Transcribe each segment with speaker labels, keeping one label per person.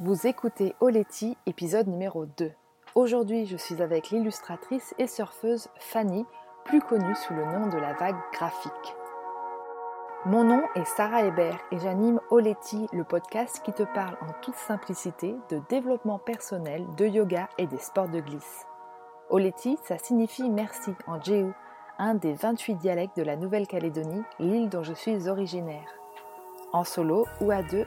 Speaker 1: Vous écoutez Oleti, épisode numéro 2. Aujourd'hui, je suis avec l'illustratrice et surfeuse Fanny, plus connue sous le nom de la vague graphique. Mon nom est Sarah Hébert et j'anime Oleti, le podcast qui te parle en toute simplicité de développement personnel, de yoga et des sports de glisse. Oleti, ça signifie merci en Jéhu, un des 28 dialectes de la Nouvelle-Calédonie, l'île dont je suis originaire. En solo ou à deux,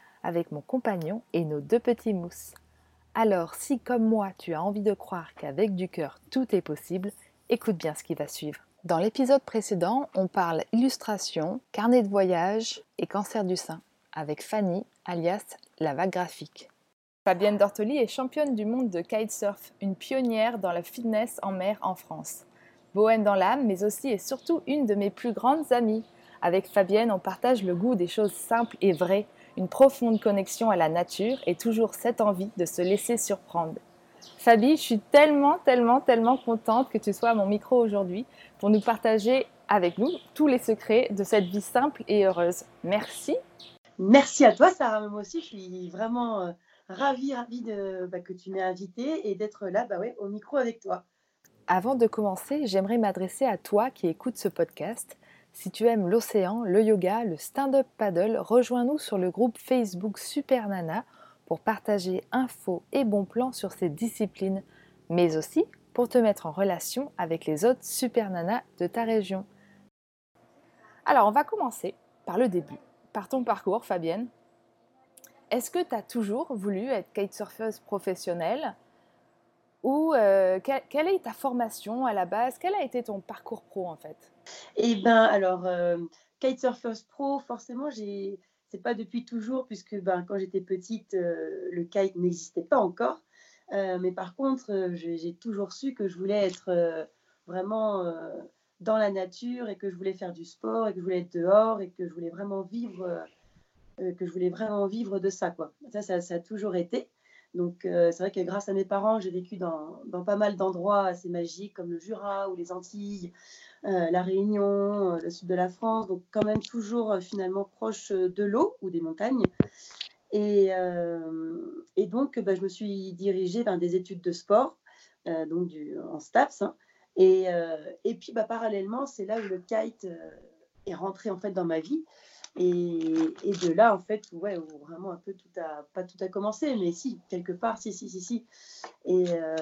Speaker 1: avec mon compagnon et nos deux petits mousses. Alors si comme moi tu as envie de croire qu'avec du cœur tout est possible, écoute bien ce qui va suivre. Dans l'épisode précédent, on parle illustration, carnet de voyage et cancer du sein avec Fanny, alias la vague graphique. Fabienne Dortoli est championne du monde de kitesurf, une pionnière dans la fitness en mer en France. Bohème dans l'âme, mais aussi et surtout une de mes plus grandes amies. Avec Fabienne, on partage le goût des choses simples et vraies, une profonde connexion à la nature et toujours cette envie de se laisser surprendre. Fabi, je suis tellement, tellement, tellement contente que tu sois à mon micro aujourd'hui pour nous partager avec nous tous les secrets de cette vie simple et heureuse. Merci.
Speaker 2: Merci à toi, Sarah. Moi aussi, je suis vraiment euh, ravie, ravie de, bah, que tu m'aies invitée et d'être là bah ouais, au micro avec toi.
Speaker 1: Avant de commencer, j'aimerais m'adresser à toi qui écoutes ce podcast si tu aimes l'océan, le yoga, le stand-up paddle, rejoins-nous sur le groupe Facebook Super Nana pour partager infos et bons plans sur ces disciplines, mais aussi pour te mettre en relation avec les autres Super Nana de ta région. Alors, on va commencer par le début, par ton parcours, Fabienne. Est-ce que tu as toujours voulu être kitesurfeuse professionnelle ou euh, quelle, est ta formation à la base? Quel a été ton parcours pro en fait?
Speaker 2: Eh bien, alors, euh, Kitesurfers Pro, forcément, j'ai c'est pas depuis toujours, puisque ben, quand j'étais petite, euh, le kite n'existait pas encore. Euh, mais par contre, j'ai toujours su que je voulais être vraiment dans la nature et que je voulais faire du sport et que je voulais être dehors et que je voulais vraiment vivre, que je voulais vraiment vivre de ça. Quoi. Ça, ça, a toujours été. Donc, c'est vrai que grâce à mes parents, j'ai vécu dans, pas mal d'endroits assez magiques comme le Jura ou les Antilles, la Réunion, euh, le sud de la France, donc quand même toujours finalement proche de l'eau ou des montagnes. Et, donc, bah, je me suis dirigée vers des études de sport, donc du, en STAPS. Hein. et, et, puis, bah, parallèlement, c'est là où le kite est rentré en fait dans ma vie. Et, de là, en fait, ouais, vraiment un peu tout a, pas tout a commencé, mais si, quelque part, si, si, si, si. Et, euh,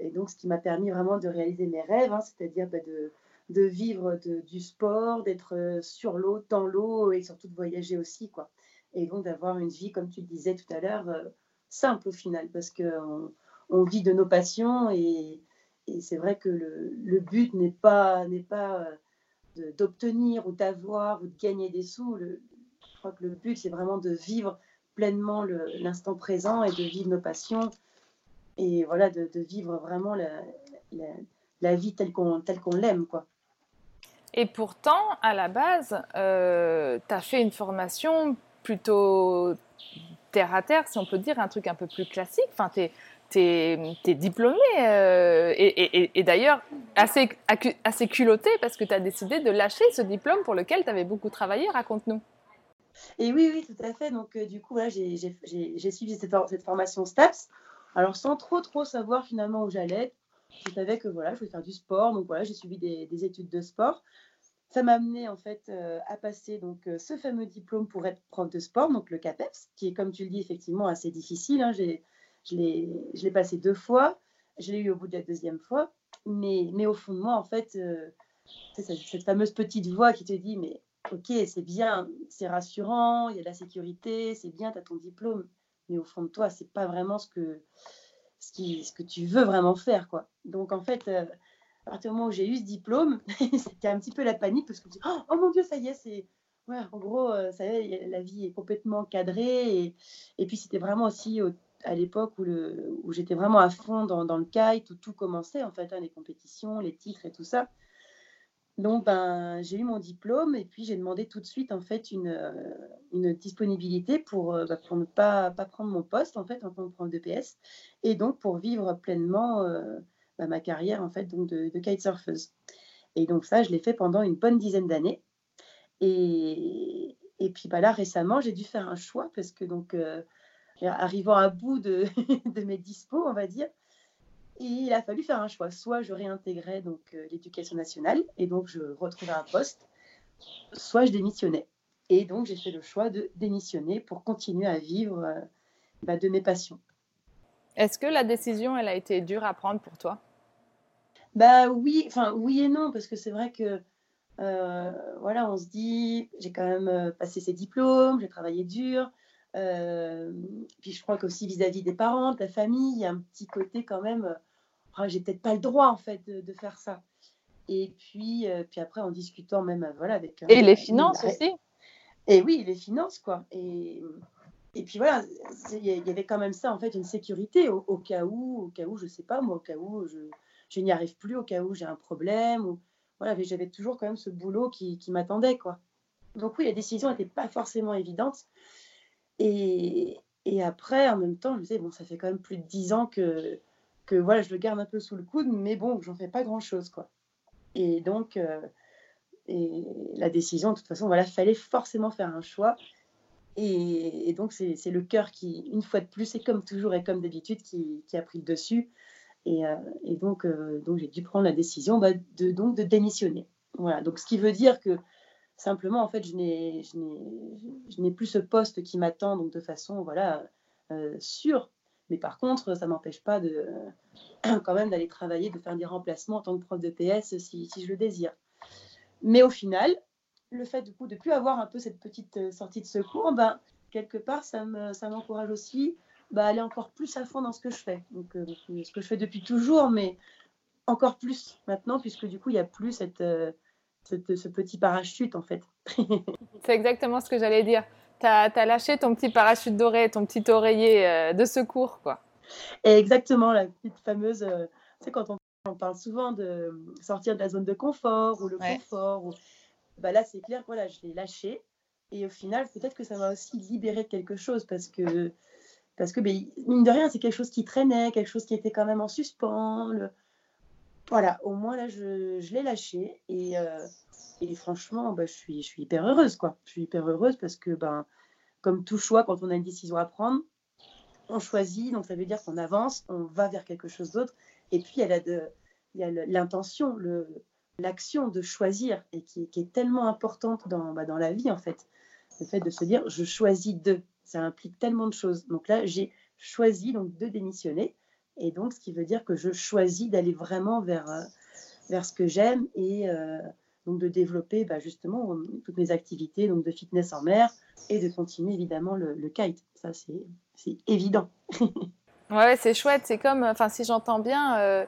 Speaker 2: et donc, ce qui m'a permis vraiment de réaliser mes rêves, hein, c'est-à-dire bah, de, de, vivre du sport, d'être euh, sur l'eau, dans l'eau, et surtout de voyager aussi, quoi. Et donc, d'avoir une vie, comme tu le disais tout à l'heure, euh, simple au final, parce qu'on on vit de nos passions, et, c'est vrai que le, but n'est pas, n'est pas d'obtenir ou d'avoir ou de gagner des sous. Je crois que le but, c'est vraiment de vivre pleinement l'instant présent et de vivre nos passions et voilà, de, vivre vraiment la, la, vie telle qu'on qu'on l'aime. quoi.
Speaker 1: Et pourtant, à la base, euh, tu as fait une formation plutôt terre à terre, si on peut dire, un truc un peu plus classique. Enfin, tu es, es, diplômé euh, et, d'ailleurs assez, assez culotté parce que tu as décidé de lâcher ce diplôme pour lequel tu avais beaucoup travaillé. Raconte-nous.
Speaker 2: Et oui, oui, tout à fait. Donc, euh, du coup, j'ai suivi cette, cette, formation STAPS. Alors, sans trop, trop savoir finalement où j'allais, je savais que voilà, je voulais faire du sport. Donc, voilà, j'ai suivi des, études de sport. Ça m'a amené en fait euh, à passer donc ce fameux diplôme pour être prof de sport, donc le CAPEPS, qui est, comme tu le dis, effectivement assez difficile. Hein. Je l'ai passé deux fois. Je l'ai eu au bout de la deuxième fois. Mais, mais au fond de moi, en fait, euh, cette fameuse petite voix qui te dit Mais ok, c'est bien, c'est rassurant, il y a de la sécurité, c'est bien, tu as ton diplôme. Mais au fond de toi, c'est pas vraiment ce que, ce, qui, ce que tu veux vraiment faire. quoi. Donc en fait, euh, à partir du moment où j'ai eu ce diplôme, c'était un petit peu la panique parce que je me dis oh, oh, mon Dieu, ça y est, c'est. Ouais, en gros, euh, ça la vie est complètement cadrée. Et, et puis, c'était vraiment aussi au à l'époque où, où j'étais vraiment à fond dans, le kite, où tout commençait, en fait, hein, les compétitions, les titres et tout ça. Donc, ben, j'ai eu mon diplôme et puis j'ai demandé tout de suite, en fait, une, euh, une disponibilité pour, euh, bah, pour ne pas, pas prendre mon poste, en fait, en tant que prof de PS, et donc pour vivre pleinement bah, ma carrière, en fait, donc de, de kitesurfeuse. Et donc ça, je l'ai fait pendant une bonne dizaine d'années. Et, et puis bah, là, récemment, j'ai dû faire un choix parce que donc, arrivant à bout de, de mes dispos, on va dire, il a fallu faire un choix. Soit je réintégrais donc euh, l'éducation nationale et donc je retrouvais un poste, soit je démissionnais. Et donc j'ai fait le choix de démissionner pour continuer à vivre euh, bah, de mes passions.
Speaker 1: Est-ce que la décision, elle a été dure à prendre pour toi?
Speaker 2: Bah oui, enfin oui et non, parce que c'est vrai que euh, voilà, on se dit, j'ai quand même passé ces diplômes, j'ai travaillé dur, euh, puis je crois qu'aussi vis-à-vis des parents, de la famille, il y a un petit côté quand même, j'ai peut-être pas le droit en fait de, faire ça. Et puis, euh, puis après, en discutant même euh, voilà, avec.
Speaker 1: Et les finances aussi
Speaker 2: Et oui, les finances, quoi. Et, et puis voilà, il y avait quand même ça, en fait, une sécurité au, cas où, au cas où, je sais pas, moi, au cas où je, je n'y arrive plus, au cas où j'ai un problème. Ou, voilà, j'avais toujours quand même ce boulot qui, m'attendait, quoi. Donc oui, la décision n'était pas forcément évidente. Et, et, après, en même temps, je me disais, bon, ça fait quand même plus de dix ans que, que voilà, je le garde un peu sous le coude, mais bon, j'en fais pas grand-chose, quoi. Et donc, euh, et la décision, de toute façon, voilà, fallait forcément faire un choix. Et, donc, c'est le cœur qui, une fois de plus, et comme toujours et comme d'habitude, qui, qui, a pris le dessus. Et, euh, et donc, euh, donc j'ai dû prendre la décision bah, de, donc, de démissionner. Voilà, donc ce qui veut dire que Simplement, en fait, je n'ai plus ce poste qui m'attend de façon voilà euh, sûre. Mais par contre, ça m'empêche pas de quand même d'aller travailler, de faire des remplacements en tant que prof de PS si, si je le désire. Mais au final, le fait du coup de plus avoir un peu cette petite sortie de secours, ben, quelque part, ça m'encourage ça aussi bah, aller encore plus à fond dans ce que je fais. Donc, euh, ce que je fais depuis toujours, mais encore plus maintenant, puisque du coup, il n'y a plus cette, ce, petit parachute en fait.
Speaker 1: c'est exactement ce que j'allais dire. Tu as, lâché ton petit parachute doré, ton petit oreiller euh, de secours quoi.
Speaker 2: exactement, la petite fameuse, euh, tu sais, quand on, parle souvent de sortir de la zone de confort ou le confort, ou... bah là c'est clair, voilà, je l'ai lâché. Et au final, peut-être que ça m'a aussi libéré de quelque chose parce que, parce que ben, mine de rien, c'est quelque chose qui traînait, quelque chose qui était quand même en suspens. Voilà, au moins là, je, l'ai lâché et, euh, franchement, bah, je, suis, hyper heureuse, quoi. Je suis hyper heureuse parce que, ben, comme tout choix, quand on a une décision à prendre, on choisit, donc ça veut dire qu'on avance, on va vers quelque chose d'autre. Et puis, il y a l'intention, l'action de choisir et qui, est tellement importante dans, bah, dans la vie, en fait. Le fait de se dire, je choisis de, ça implique tellement de choses. Donc là, j'ai choisi donc de démissionner. Et donc, ce qui veut dire que je choisis d'aller vraiment vers, euh, vers ce que j'aime et euh, donc de développer bah, justement toutes mes activités donc de fitness en mer et de continuer évidemment le, kite. Ça, c'est évident.
Speaker 1: ouais, c'est chouette. C'est comme, enfin, si j'entends bien, euh, euh,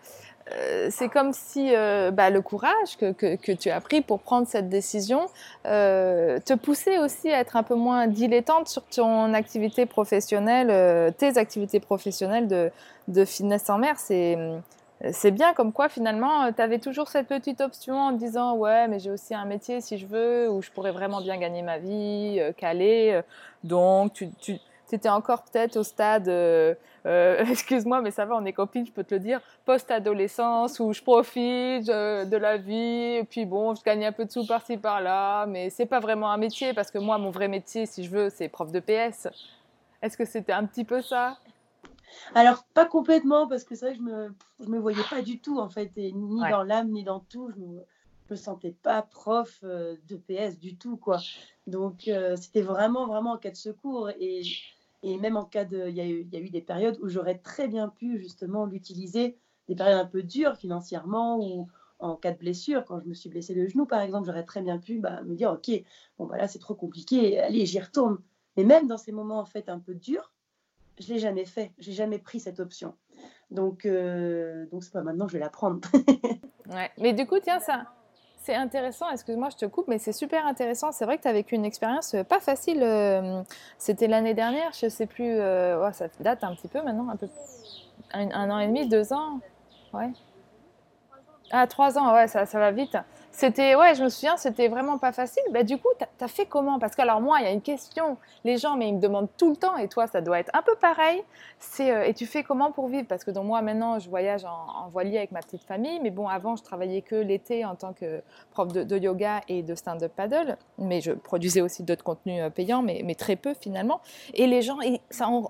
Speaker 1: c'est comme si euh, bah, le courage que, que, tu as pris pour prendre cette décision euh, te poussait aussi à être un peu moins dilettante sur ton activité professionnelle, tes activités professionnelles de, de fitness en mer. C'est bien comme quoi finalement tu avais toujours cette petite option en disant ouais mais j'ai aussi un métier si je veux où je pourrais vraiment bien gagner ma vie, caler. Donc tu, tu étais encore peut-être au stade euh, excuse-moi, mais ça va, on est copines, je peux te le dire, post-adolescence où je profite de la vie, et puis bon, je gagne un peu de sous par-ci par-là, mais c'est pas vraiment un métier parce que moi, mon vrai métier, si je veux, c'est prof de PS. Est-ce que c'était un petit peu ça?
Speaker 2: Alors, pas complètement, parce que c'est vrai que je me, je me voyais pas du tout, en fait, ni dans l'âme, ni dans tout. Je me, me sentais pas prof euh, de PS du tout, quoi. Donc, euh, c'était vraiment, vraiment en cas de secours. Et et même en cas de. Il y, a eu, y a eu des périodes où j'aurais très bien pu justement l'utiliser, des périodes un peu dures financièrement ou en cas de blessure. Quand je me suis blessée le genou, par exemple, j'aurais très bien pu bah, me dire Ok, bon, bah là, c'est trop compliqué, allez, j'y retourne. Mais même dans ces moments en fait un peu durs, je l'ai jamais fait. J'ai jamais pris cette option. Donc, euh, donc c'est pas maintenant, je vais la prendre.
Speaker 1: ouais. Mais du coup, tiens, ça, C'est intéressant, excuse-moi, je te coupe, mais c'est super intéressant. C'est vrai que tu as vécu une expérience euh, pas facile. Euh, c'était l'année dernière, je sais plus, euh, ça date un petit peu maintenant, un peu. Un, an et demi, deux ans Ouais. Ah, trois ans, ouais, ça, ça va vite. C'était, ouais, je me souviens, c'était vraiment pas facile. Bah, du coup, tu as, fait comment? Parce que, alors, moi, il y a une question. Les gens, mais ils me demandent tout le temps, et toi, ça doit être un peu pareil. C'est, euh, et tu fais comment pour vivre? Parce que, donc, moi, maintenant, je voyage en, voilier avec ma petite famille. Mais bon, avant, je travaillais que l'été en tant que prof de, yoga et de stand-up paddle. Mais je produisais aussi d'autres contenus euh, payants, mais, mais, très peu finalement. Et les gens, ils,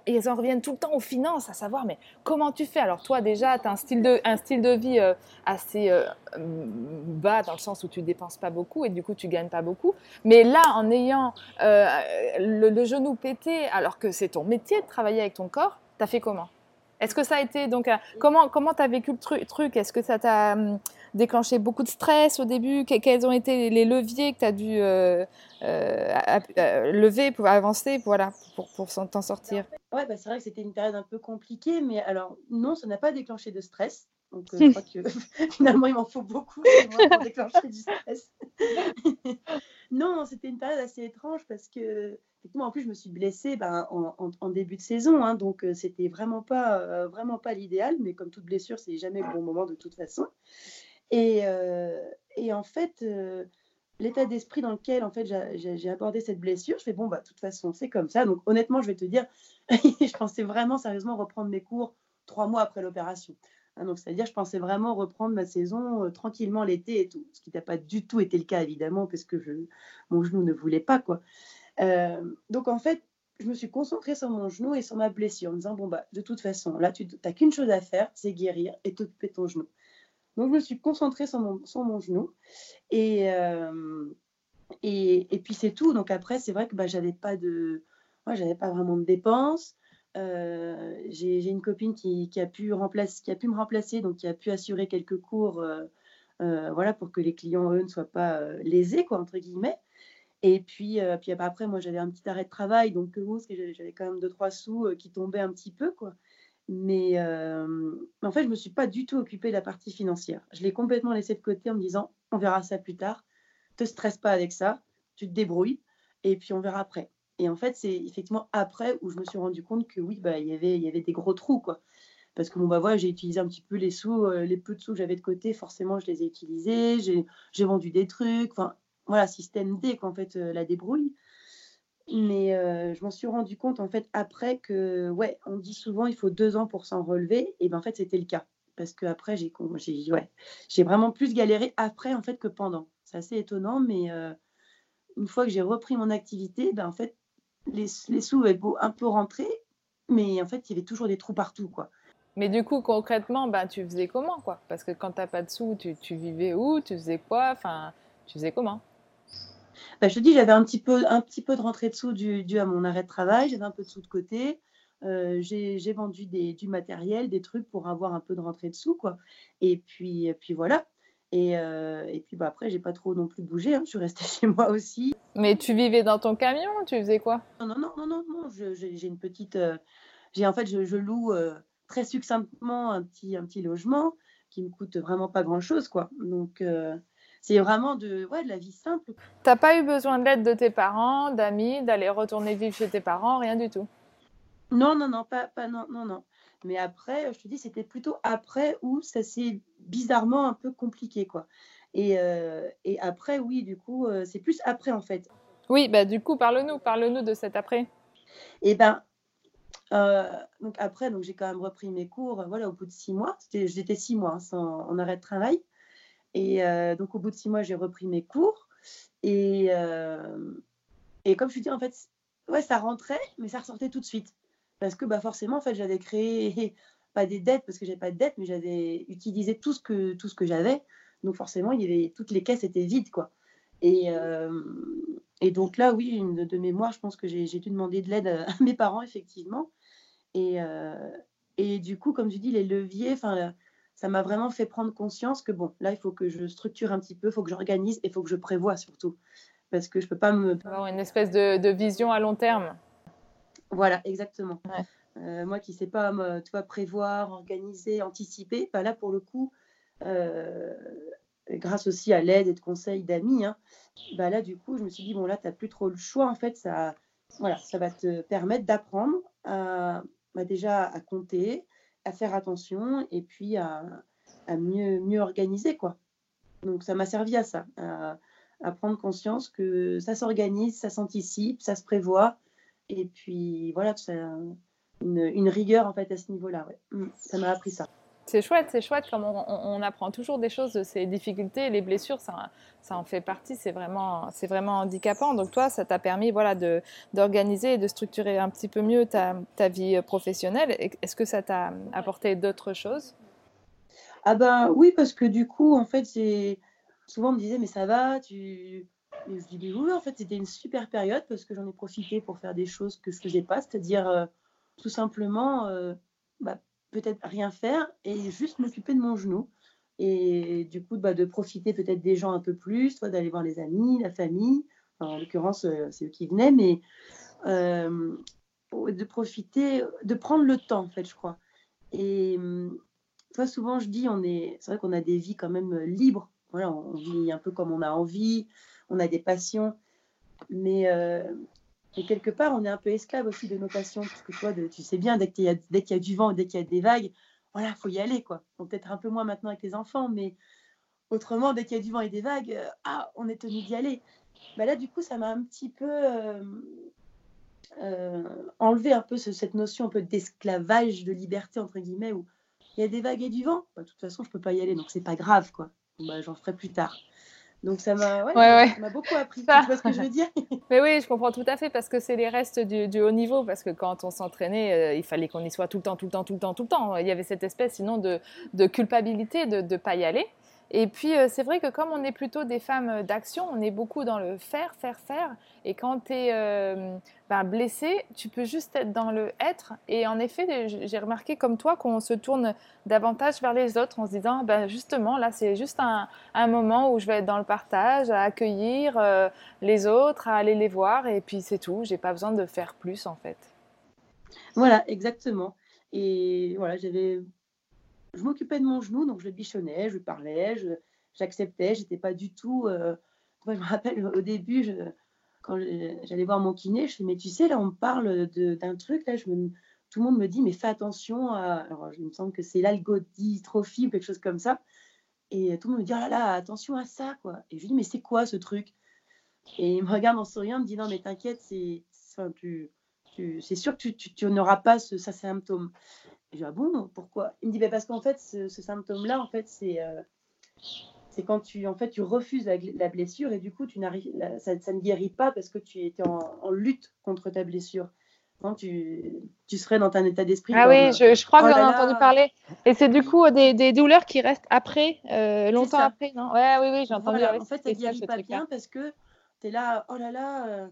Speaker 1: ils en reviennent tout le temps aux finances, à savoir, mais comment tu fais? Alors, toi, déjà, tu as un style de, un style de vie euh, assez bas dans le sens où tu dépenses pas beaucoup et du coup tu gagnes pas beaucoup. Mais là, en ayant euh, le, genou pété, alors que c'est ton métier de travailler avec ton corps, tu as fait comment? Est-ce que ça a été donc euh, comment comment as vécu le truc? Est-ce que ça t'a hum, déclenché beaucoup de stress au début? Quels ont été les leviers que tu as dû euh, lever pour avancer, voilà, pour, pour t'en sortir?
Speaker 2: Ouais, bah, c'est vrai que c'était une période un peu compliquée, mais alors non, ça n'a pas déclenché de stress. Donc, euh, je crois que finalement, il m'en faut beaucoup pour déclencher du stress. non, c'était une période assez étrange parce que, effectivement, en plus, je me suis blessée ben, en, début de saison. Hein, donc, euh, c'était vraiment pas, euh, vraiment pas l'idéal. Mais comme toute blessure, c'est jamais le bon moment de toute façon. Et, et en fait, l'état d'esprit dans lequel en fait, j'ai abordé cette blessure, je fais bon, bah, de toute façon, c'est comme ça. Donc, honnêtement, je vais te dire, je pensais vraiment sérieusement reprendre mes cours trois mois après l'opération. Hein, donc, c'est-à-dire, je pensais vraiment reprendre ma saison euh, tranquillement l'été et tout, ce qui n'a pas du tout été le cas, évidemment, parce que mon genou ne voulait pas. quoi. Euh, donc, en fait, je me suis concentrée sur mon genou et sur ma blessure, en me disant, bon, bah, de toute façon, là, tu n'as qu'une chose à faire, c'est guérir et t'occuper ton genou. Donc, je me suis concentrée sur mon, sur mon genou. Et, euh, et, et, puis, c'est tout. Donc, après, c'est vrai que bah, j'avais pas de... Moi, j'avais pas vraiment de dépenses. Euh, j'ai une copine qui, a pu me remplacer, donc qui a pu assurer quelques cours, euh, euh, voilà, pour que les clients eux ne soient pas lésés, quoi, entre guillemets. Et puis, puis après, moi, j'avais un petit arrêt de travail, donc j'avais quand même deux trois sous qui tombaient un petit peu, quoi. Mais en fait, je me suis pas du tout occupée de la partie financière. Je l'ai complètement laissé de côté en me disant, on verra ça plus tard. Te stresse pas avec ça, tu te débrouilles, et puis on verra après. Et en fait, c'est effectivement après où je me suis rendu compte que oui, bah, y il y avait des gros trous, quoi. Parce que bon, bah, voilà, j'ai utilisé un petit peu les sous, euh, les peu de sous que j'avais de côté, forcément, je les ai utilisés, j'ai vendu des trucs, enfin, voilà, système D, quoi, en fait, euh, la débrouille. Mais euh, je m'en suis rendu compte, en fait, après que, ouais, on dit souvent, il faut deux ans pour s'en relever, et ben en fait, c'était le cas. Parce que après, j'ai ouais, vraiment plus galéré après, en fait, que pendant. C'est assez étonnant, mais une fois que j'ai repris mon activité, ben, en fait, les, sous avaient beau un peu rentrer, mais en fait, il y avait toujours des trous partout, quoi.
Speaker 1: Mais du coup, concrètement, ben, tu faisais comment, quoi? Parce que quand tu n'as pas de sous, tu, tu, vivais où? Tu faisais quoi? Enfin, tu faisais comment?
Speaker 2: Ben, Je te dis, j'avais un petit peu, un petit peu de rentrée de sous dû, à mon arrêt de travail. J'avais un peu de sous de côté. Euh, j'ai vendu des, du matériel, des trucs pour avoir un peu de rentrée de sous, quoi. Et puis, et puis voilà. Et, euh, et puis bah, après, j'ai pas trop non plus bougé. Hein. Je suis restée chez moi aussi.
Speaker 1: Mais tu vivais dans ton camion? Tu faisais quoi?
Speaker 2: Non, non, non, non, non. J'ai une petite. Euh, j'ai en fait, je, loue euh, très succinctement un petit, un petit logement qui me coûte vraiment pas grand chose, quoi. Donc. c'est vraiment de, ouais, de la vie simple.
Speaker 1: T'as pas eu besoin de l'aide de tes parents, d'amis, d'aller retourner vivre chez tes parents, rien du tout?
Speaker 2: Non, non, non, pas, pas non, non, non. Mais après, je te dis, c'était plutôt après où ça s'est bizarrement un peu compliqué, quoi. Et, euh, et après, oui, du coup, euh, c'est plus après, en fait.
Speaker 1: Oui, bah du coup, parle-nous, parle-nous de cet après.
Speaker 2: Et eh ben, euh, donc après, donc j'ai quand même repris mes cours, voilà, au bout de six mois. J'étais six mois hein, sans, en arrêt de travail. Et donc, au bout de six mois, j'ai repris mes cours. Et, et comme je te dis, en fait, ouais, ça rentrait, mais ça ressortait tout de suite parce que bah, forcément, en fait, j'avais créé, pas des dettes, parce que j'avais pas de dettes, mais j'avais utilisé tout ce que, tout ce que j'avais. Donc forcément, il y avait, toutes les caisses étaient vides, quoi. Et, euh, et donc là, oui, de, mémoire, je pense que j'ai dû demander de l'aide à, mes parents, effectivement. Et, euh, et du coup, comme je dis, les leviers, enfin, ça m'a vraiment fait prendre conscience que bon, là, il faut que je structure un petit peu, il faut que j'organise et il faut que je prévoie surtout. Parce que je peux pas me.
Speaker 1: Avoir une espèce de vision à long terme.
Speaker 2: Voilà, exactement. Euh, moi qui ne sais pas tu vois, prévoir, organiser, anticiper, bah là pour le coup, euh, grâce aussi à l'aide et de conseils d'amis, hein, bah là, du coup, je me suis dit, bon, là, tu n'as plus trop le choix. En fait, ça, voilà, ça va te permettre d'apprendre à, bah, déjà à compter, à faire attention et puis à, à mieux, mieux organiser, quoi. Donc, ça m'a servi à ça, à, à prendre conscience que ça s'organise, ça s'anticipe, ça se prévoit. Et puis, voilà, ça, une, une, rigueur, en fait, à ce niveau-là. Ouais. Mmh, ça m'a appris ça.
Speaker 1: C'est chouette, c'est chouette comme on, on, apprend toujours des choses de ces difficultés, les blessures, ça, ça en fait partie, c'est vraiment, c'est vraiment handicapant. Donc toi, ça t'a permis voilà, de, d'organiser et de structurer un petit peu mieux ta, ta vie professionnelle. Est-ce que ça t'a apporté d'autres choses?
Speaker 2: Ah ben oui, parce que du coup, en fait, souvent on me disait, mais ça va, tu... Et je dis, oui, en fait, c'était une super période parce que j'en ai profité pour faire des choses que je faisais pas, c'est-à-dire euh, tout simplement... Euh, bah, peut-être rien faire et juste m'occuper de mon genou. Et du coup, bah, de profiter peut-être des gens un peu plus, d'aller voir les amis, la famille. en l'occurrence, euh, c'est eux qui venaient, mais de profiter, de prendre le temps, en fait, je crois. Et toi, souvent, je dis, on est, c'est vrai qu'on a des vies quand même libres. Voilà, on vit un peu comme on a envie, on a des passions. Mais euh, et quelque part, on est un peu esclave aussi de nos passions, parce que toi, tu sais bien, dès qu'il y, a, du vent, dès qu'il y a des vagues, voilà, faut y aller, quoi. peut-être un peu moins maintenant avec les enfants, mais autrement, dès qu'il y a du vent et des vagues, euh, ah, on est tenu d'y aller. Bah là, du coup, ça m'a un petit peu euh, enlevé un peu cette notion un peu d'esclavage, de liberté, entre guillemets, où il y a des vagues et du vent. Bah, de toute façon, je peux pas y aller, donc c'est pas grave, quoi. Bah, j'en ferai plus tard. Donc ça m'a ouais, beaucoup appris. Tu vois ce que je veux dire?
Speaker 1: Mais oui, je comprends tout à fait parce que c'est les restes du, haut niveau. Parce que quand on s'entraînait, euh, il fallait qu'on y soit tout le temps, tout le temps, tout le temps, tout le temps. Il y avait cette espèce sinon de, de culpabilité de ne pas y aller. Et puis, euh, c'est vrai que comme on est plutôt des femmes d'action, on est beaucoup dans le faire, faire, faire. Et quand tu es euh, ben, blessé, tu peux juste être dans le être. Et en effet, j'ai remarqué comme toi qu'on se tourne davantage vers les autres en se disant, ben, justement, là, c'est juste un, moment où je vais être dans le partage, à accueillir euh, les autres, à aller les voir. Et puis, c'est tout. J'ai pas besoin de faire plus, en fait.
Speaker 2: Voilà, exactement. Et voilà, j'avais je m'occupais de mon genou, donc je le bichonnais, je lui parlais, j'acceptais, j'étais pas du tout. Euh, je me rappelle au début, je, quand j'allais voir mon kiné, je dis mais tu sais là on me parle d'un truc là, je tout le monde me dit mais fais attention à, alors il me semble que c'est l'algodystrophie ou quelque chose comme ça, et tout le monde me dit oh là là attention à ça quoi, et je lui dis mais c'est quoi ce truc, et il me regarde en souriant, me dit non mais t'inquiète c'est, enfin, tu, c'est sûr que tu n'auras pas ce, ça symptôme. Je dis, ah bon, pourquoi? Il me dit, bah, parce qu'en fait, ce, symptôme-là, en fait, c'est euh, c'est quand tu, en fait, tu refuses la, blessure et du coup, tu ça, ça, ne guérit pas parce que tu étais en, lutte contre ta blessure. Non, tu, tu, serais dans un état d'esprit.
Speaker 1: Ah oui, je, je, crois oh que j'en ai entendu parler. Et c'est du coup des, des, douleurs qui restent après, euh, longtemps après, non? Ouais, oui, oui, j'ai entendu.
Speaker 2: en fait, ça ne guérit pas bien parce que tu es là, oh là là, euh,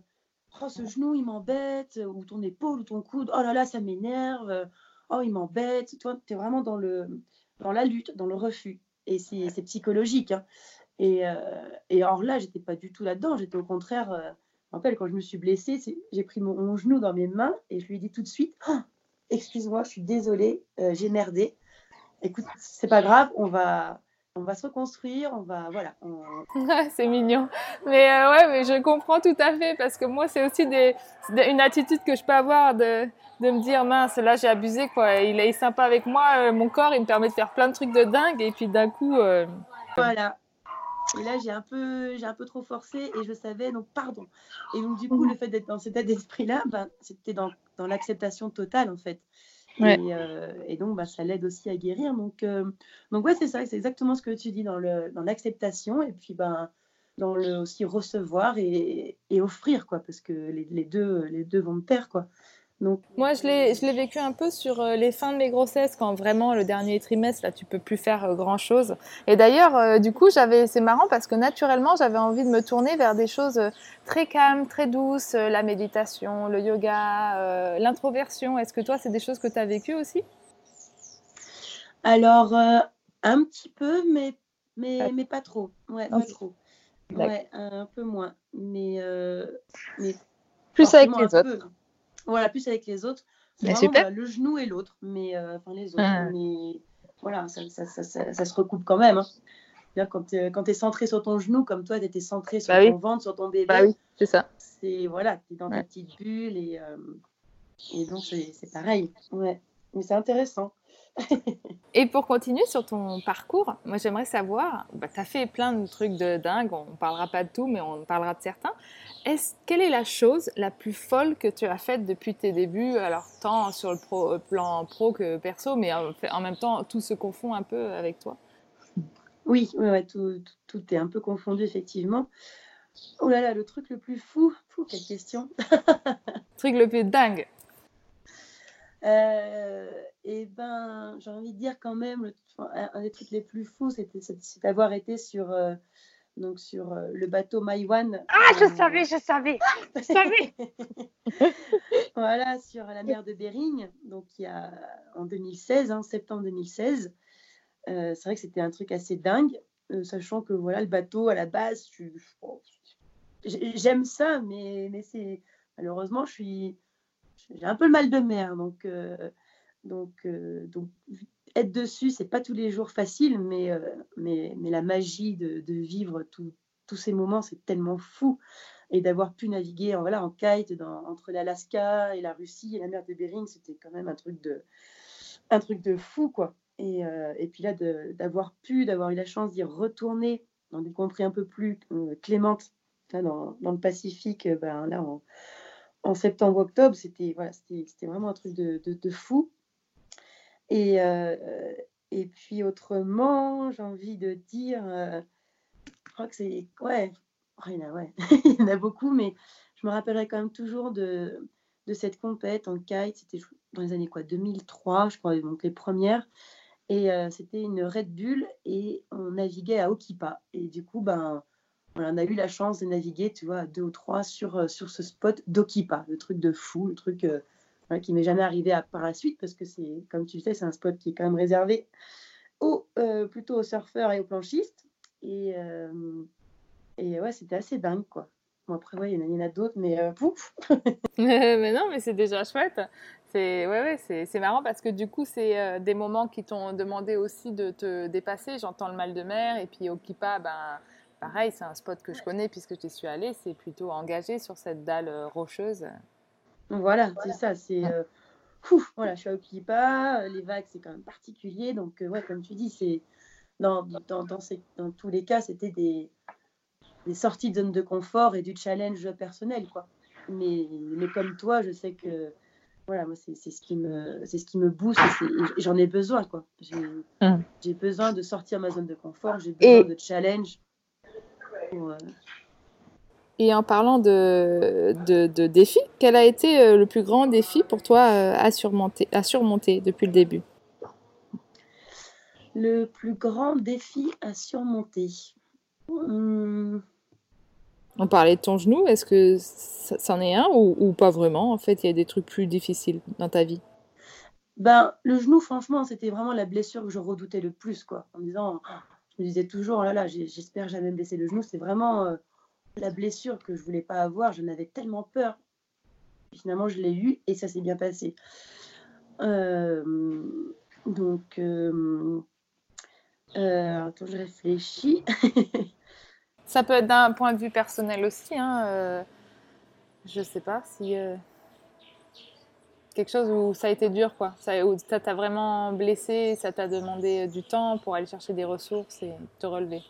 Speaker 2: oh, ce genou, il m'embête, ou ton épaule, ou ton coude, oh là là, ça m'énerve oh, il m'embête. Toi, tu es vraiment dans, le, dans la lutte, dans le refus. Et c'est psychologique. Hein. Et, euh, et, alors là, j'étais pas du tout là-dedans. J'étais au contraire. Euh, je me rappelle, quand je me suis blessée, j'ai pris mon, genou dans mes mains et je lui ai dit tout de suite oh, Excuse-moi, je suis désolée, euh, j'ai merdé. Écoute, c'est pas grave, on va, on va se reconstruire, on va, voilà.
Speaker 1: c'est mignon. Mais ouais, mais je comprends tout à fait parce que moi, c'est aussi des, une attitude que je peux avoir de, de me dire mince là j'ai abusé quoi il est sympa avec moi euh, mon corps il me permet de faire plein de trucs de dingue et puis d'un coup euh,
Speaker 2: voilà et là j'ai un peu j'ai un peu trop forcé et je savais donc pardon et donc du coup le fait d'être dans cet état d'esprit là ben, c'était dans, dans l'acceptation totale en fait et, euh, et, donc bah, ça l'aide aussi à guérir. Donc donc ouais c'est ça c'est exactement ce que tu dis dans le dans l'acceptation et puis ben dans le aussi recevoir et, et offrir quoi parce que les, les, deux les deux vont de pair quoi
Speaker 1: moi, je l'ai, je l'ai vécu un peu sur euh, les fins de mes grossesses, quand vraiment le dernier trimestre, là, tu peux plus faire euh, grand chose. Et d'ailleurs, euh, du coup, j'avais, c'est marrant parce que naturellement, j'avais envie de me tourner vers des choses très calmes, très douces, la méditation, le yoga, l'introversion. Est-ce que toi, c'est des choses que tu as vécues aussi?
Speaker 2: Alors, un petit peu, mais, mais, mais pas trop. Ouais, pas trop. Ouais, un peu moins. Mais,
Speaker 1: mais plus avec les autres.
Speaker 2: Voilà, plus avec les autres. super. le genou et l'autre, mais euh, enfin les autres. Ah. Mais voilà, ça, ça, ça, ça, se recoupe quand même. Hein. quand tu es, centré sur ton genou, comme toi, tu étais centré sur bah ton ventre, sur ton bébé.
Speaker 1: Bah oui, c'est ça.
Speaker 2: C'est voilà, tu es dans ta petite bulle et, euh, et donc c'est pareil. Ouais. Mais c'est intéressant.
Speaker 1: et pour continuer sur ton parcours, moi j'aimerais savoir, bah, tu as fait plein de trucs de dingue, on ne parlera pas de tout, mais on parlera de certains. Est quelle est la chose la plus folle que tu as faite depuis tes débuts, alors tant sur le plan pro que perso, mais en, même temps tout se confond un peu avec toi
Speaker 2: Oui, ouais, tout, tout, est un peu confondu effectivement. Oh là là, le truc le plus fou, fou quelle question.
Speaker 1: truc le plus dingue.
Speaker 2: Euh, et ben, j'ai envie de dire quand même, un des trucs les plus fous, c'était d'avoir été sur, euh, donc sur euh, le bateau Maïwan.
Speaker 3: Ah, je savais, je savais, je savais.
Speaker 2: voilà, sur la mer de Bering, donc il y a en 2016, en hein, septembre 2016. c'est vrai que c'était un truc assez dingue, sachant que voilà, le bateau à la base, j'aime ça, mais, mais c'est malheureusement, je suis j'ai un peu le mal de mer, donc, euh, donc, euh, donc être dessus, c'est pas tous les jours facile, mais, euh, mais, mais, la magie de, vivre tous ces moments, c'est tellement fou. Et d'avoir pu naviguer en, voilà, en kite entre l'Alaska et la Russie et la mer de Bering, c'était quand même un truc de, un truc de fou, quoi. Et, et puis là, d'avoir pu, d'avoir eu la chance d'y retourner dans des contrées un peu plus clémentes, dans, dans, le Pacifique, ben, là, on, en septembre-octobre, c'était voilà, vraiment un truc de, de, fou. Et, euh, et puis autrement, j'ai envie de dire, euh, je crois que c'est, ouais, oh, il, y en a, ouais. il y en a beaucoup, mais je me rappellerai quand même toujours de, de cette compète en kite. C'était dans les années quoi, 2003, je crois, donc les premières. Et euh, c'était une Red Bull et on naviguait à Okipa. Et du coup, ben, on a eu la chance de naviguer, tu vois, deux ou trois sur, sur ce spot d'Okipa, le truc de fou, le truc qui m'est jamais arrivé à, par la suite, parce que c'est, comme tu sais, c'est un spot qui est quand même réservé aux, euh, plutôt aux surfeurs et aux planchistes. Et, et ouais, c'était assez dingue, quoi. Bon, après, ouais, il y en a, d'autres, mais pouf
Speaker 1: Mais non, mais c'est déjà chouette. C'est ouais, ouais, c'est marrant parce que du coup, c'est des moments qui t'ont demandé aussi de te dépasser. J'entends le mal de mer, et puis Okipa, ben pareil, c'est un spot que je connais puisque je suis allée, c'est plutôt engagé sur cette dalle euh, rocheuse.
Speaker 2: Voilà, c'est ça, c'est euh, voilà, je suis à euh, les vagues c'est quand même particulier, donc ouais, comme tu dis, c'est dans, dans, dans, dans, tous les cas, c'était des, des, sorties de zone de confort et du challenge personnel, quoi. Mais, mais comme toi, je sais que voilà, moi c'est ce qui me c'est ce qui me booste et, j'en ai besoin, quoi. J'ai besoin de sortir ma zone de confort, j'ai besoin de challenge
Speaker 1: et en parlant de, de, défis, quel a été euh, le plus grand défi pour toi euh, à, surmonter, à surmonter depuis le début?
Speaker 2: Le plus grand défi à surmonter. Hmm.
Speaker 1: On parlait de ton genou, est-ce que c'en est un ou, pas vraiment? En fait, il y a des trucs plus difficiles dans ta vie.
Speaker 2: Ben, Le genou, franchement, c'était vraiment la blessure que je redoutais le plus, quoi, en me disant je me disais toujours, oh là là, j'espère jamais me blesser le genou. C'est vraiment euh, la blessure que je voulais pas avoir. J'en avais tellement peur. finalement, je l'ai eu et ça s'est bien passé. Euh, donc, euh, attends, je réfléchis.
Speaker 1: ça peut être d'un point de vue personnel aussi. Hein, je sais pas si quelque chose où ça a été dur, quoi. Ça, où ça t'a vraiment blessé, ça t'a demandé du temps pour aller chercher des ressources et te relever.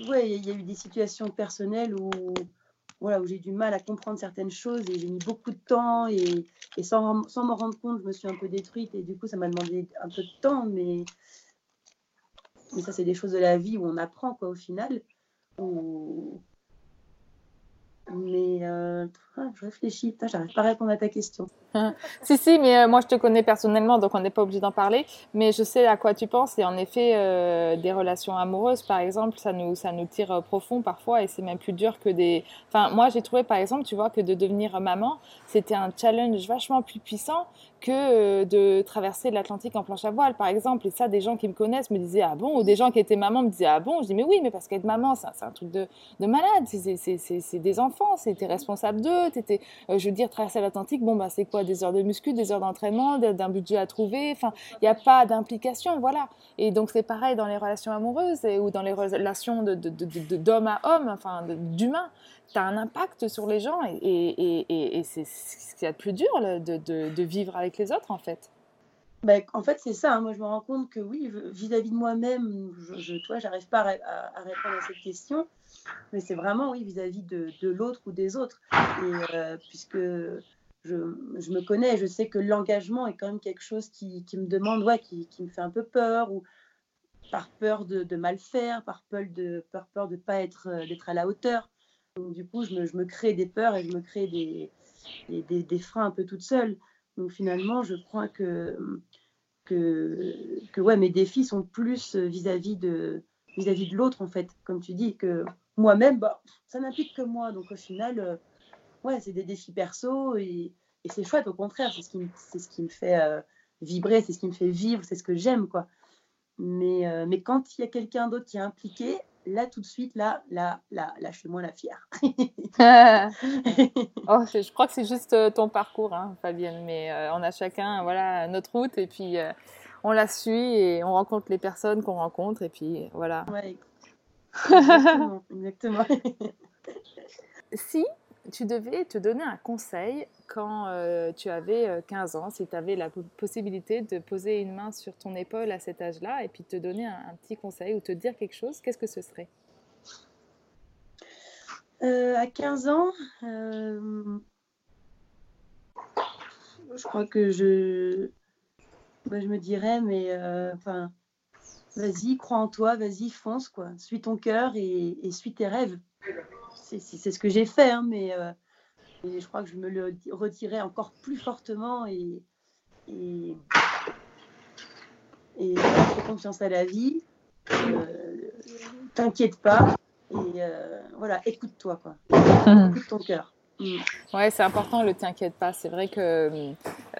Speaker 2: Oui, il y a eu des situations personnelles où, voilà, où j'ai du mal à comprendre certaines choses et j'ai mis beaucoup de temps et, sans, sans m'en rendre compte, je me suis un peu détruite et du coup, ça m'a demandé un peu de temps, mais, ça, c'est des choses de la vie où on apprend, quoi, au final. Mais euh, ah, je réfléchis, j'arrive pas à répondre à ta question.
Speaker 1: si, si, mais euh, moi je te connais personnellement, donc on n'est pas obligé d'en parler. Mais je sais à quoi tu penses. Et en effet, euh, des relations amoureuses, par exemple, ça nous, ça nous tire profond parfois et c'est même plus dur que des. Enfin, moi j'ai trouvé par exemple, tu vois, que de devenir maman, c'était un challenge vachement plus puissant que euh, de traverser l'Atlantique en planche à voile, par exemple. Et ça, des gens qui me connaissent me disaient ah bon, ou des gens qui étaient mamans me disaient ah bon? Je dis mais oui, mais parce qu'être maman, c'est un, truc de, de malade. C'est des enfants, c'était responsable d'eux. Euh, je veux dire, traverser l'Atlantique, bon bah c'est quoi? Des heures de muscu, des heures d'entraînement, d'un budget à trouver. Enfin, il n'y a pas d'implication, voilà. Et donc c'est pareil dans les relations amoureuses ou dans les relations d'homme de, de, à homme, enfin d'humain tu as un impact sur les gens et, c'est ce qu'il y a de plus dur de, vivre avec les autres en fait.
Speaker 2: Ben, en fait, c'est ça. Hein. Moi, je me rends compte que oui, vis-à-vis de moi-même, je, toi, j'arrive pas à, répondre à cette question, mais c'est vraiment oui vis-à-vis de, l'autre ou des autres. Euh, puisque je, je, me connais, je sais que l'engagement est quand même quelque chose qui, me demande, ouais, qui, me fait un peu peur ou par peur de, de mal faire, par peur de par peur de pas être euh, d'être à la hauteur. Du coup, je me, crée des peurs et je me crée des, freins un peu toute seule. Donc finalement, je crois que, que, ouais, mes défis sont plus vis-à-vis de, vis-à-vis de l'autre, en fait. Comme tu dis, que moi-même, bah, ça n'implique que moi. Donc au final, euh, ouais, c'est des défis perso et, c'est chouette, au contraire. C'est ce qui ce qui me fait euh, vibrer, c'est ce qui me fait vivre, c'est ce que j'aime, quoi. Mais, euh, mais quand il y a quelqu'un d'autre qui est impliqué, là, tout de suite, là, là, là, lâche-moi la fière.
Speaker 1: oh, je, crois que c'est juste euh, ton parcours, hein, Fabienne, mais euh, on a chacun voilà, notre route et puis euh, on la suit et on rencontre les personnes qu'on rencontre et puis voilà.
Speaker 2: Ouais, exactement. exactement.
Speaker 1: si tu devais te donner un conseil quand euh, tu avais 15 euh, ans, si tu avais la possibilité de poser une main sur ton épaule à cet âge-là et puis te donner un, petit conseil ou te dire quelque chose, qu'est-ce que ce serait?
Speaker 2: Euh, À 15 ans, je crois que je, bah, je me dirais, mais vas-y, crois en toi, vas-y, fonce, quoi. Suis ton cœur et suis tes rêves c'est ce que j'ai fait, hein, mais euh, je crois que je me le retirais encore plus fortement et, et, et confiance à la vie. Euh, T'inquiète pas et euh, voilà, écoute-toi quoi. Écoute ton cœur.
Speaker 1: Mm. Ouais, c'est important le t'inquiète pas. C'est vrai que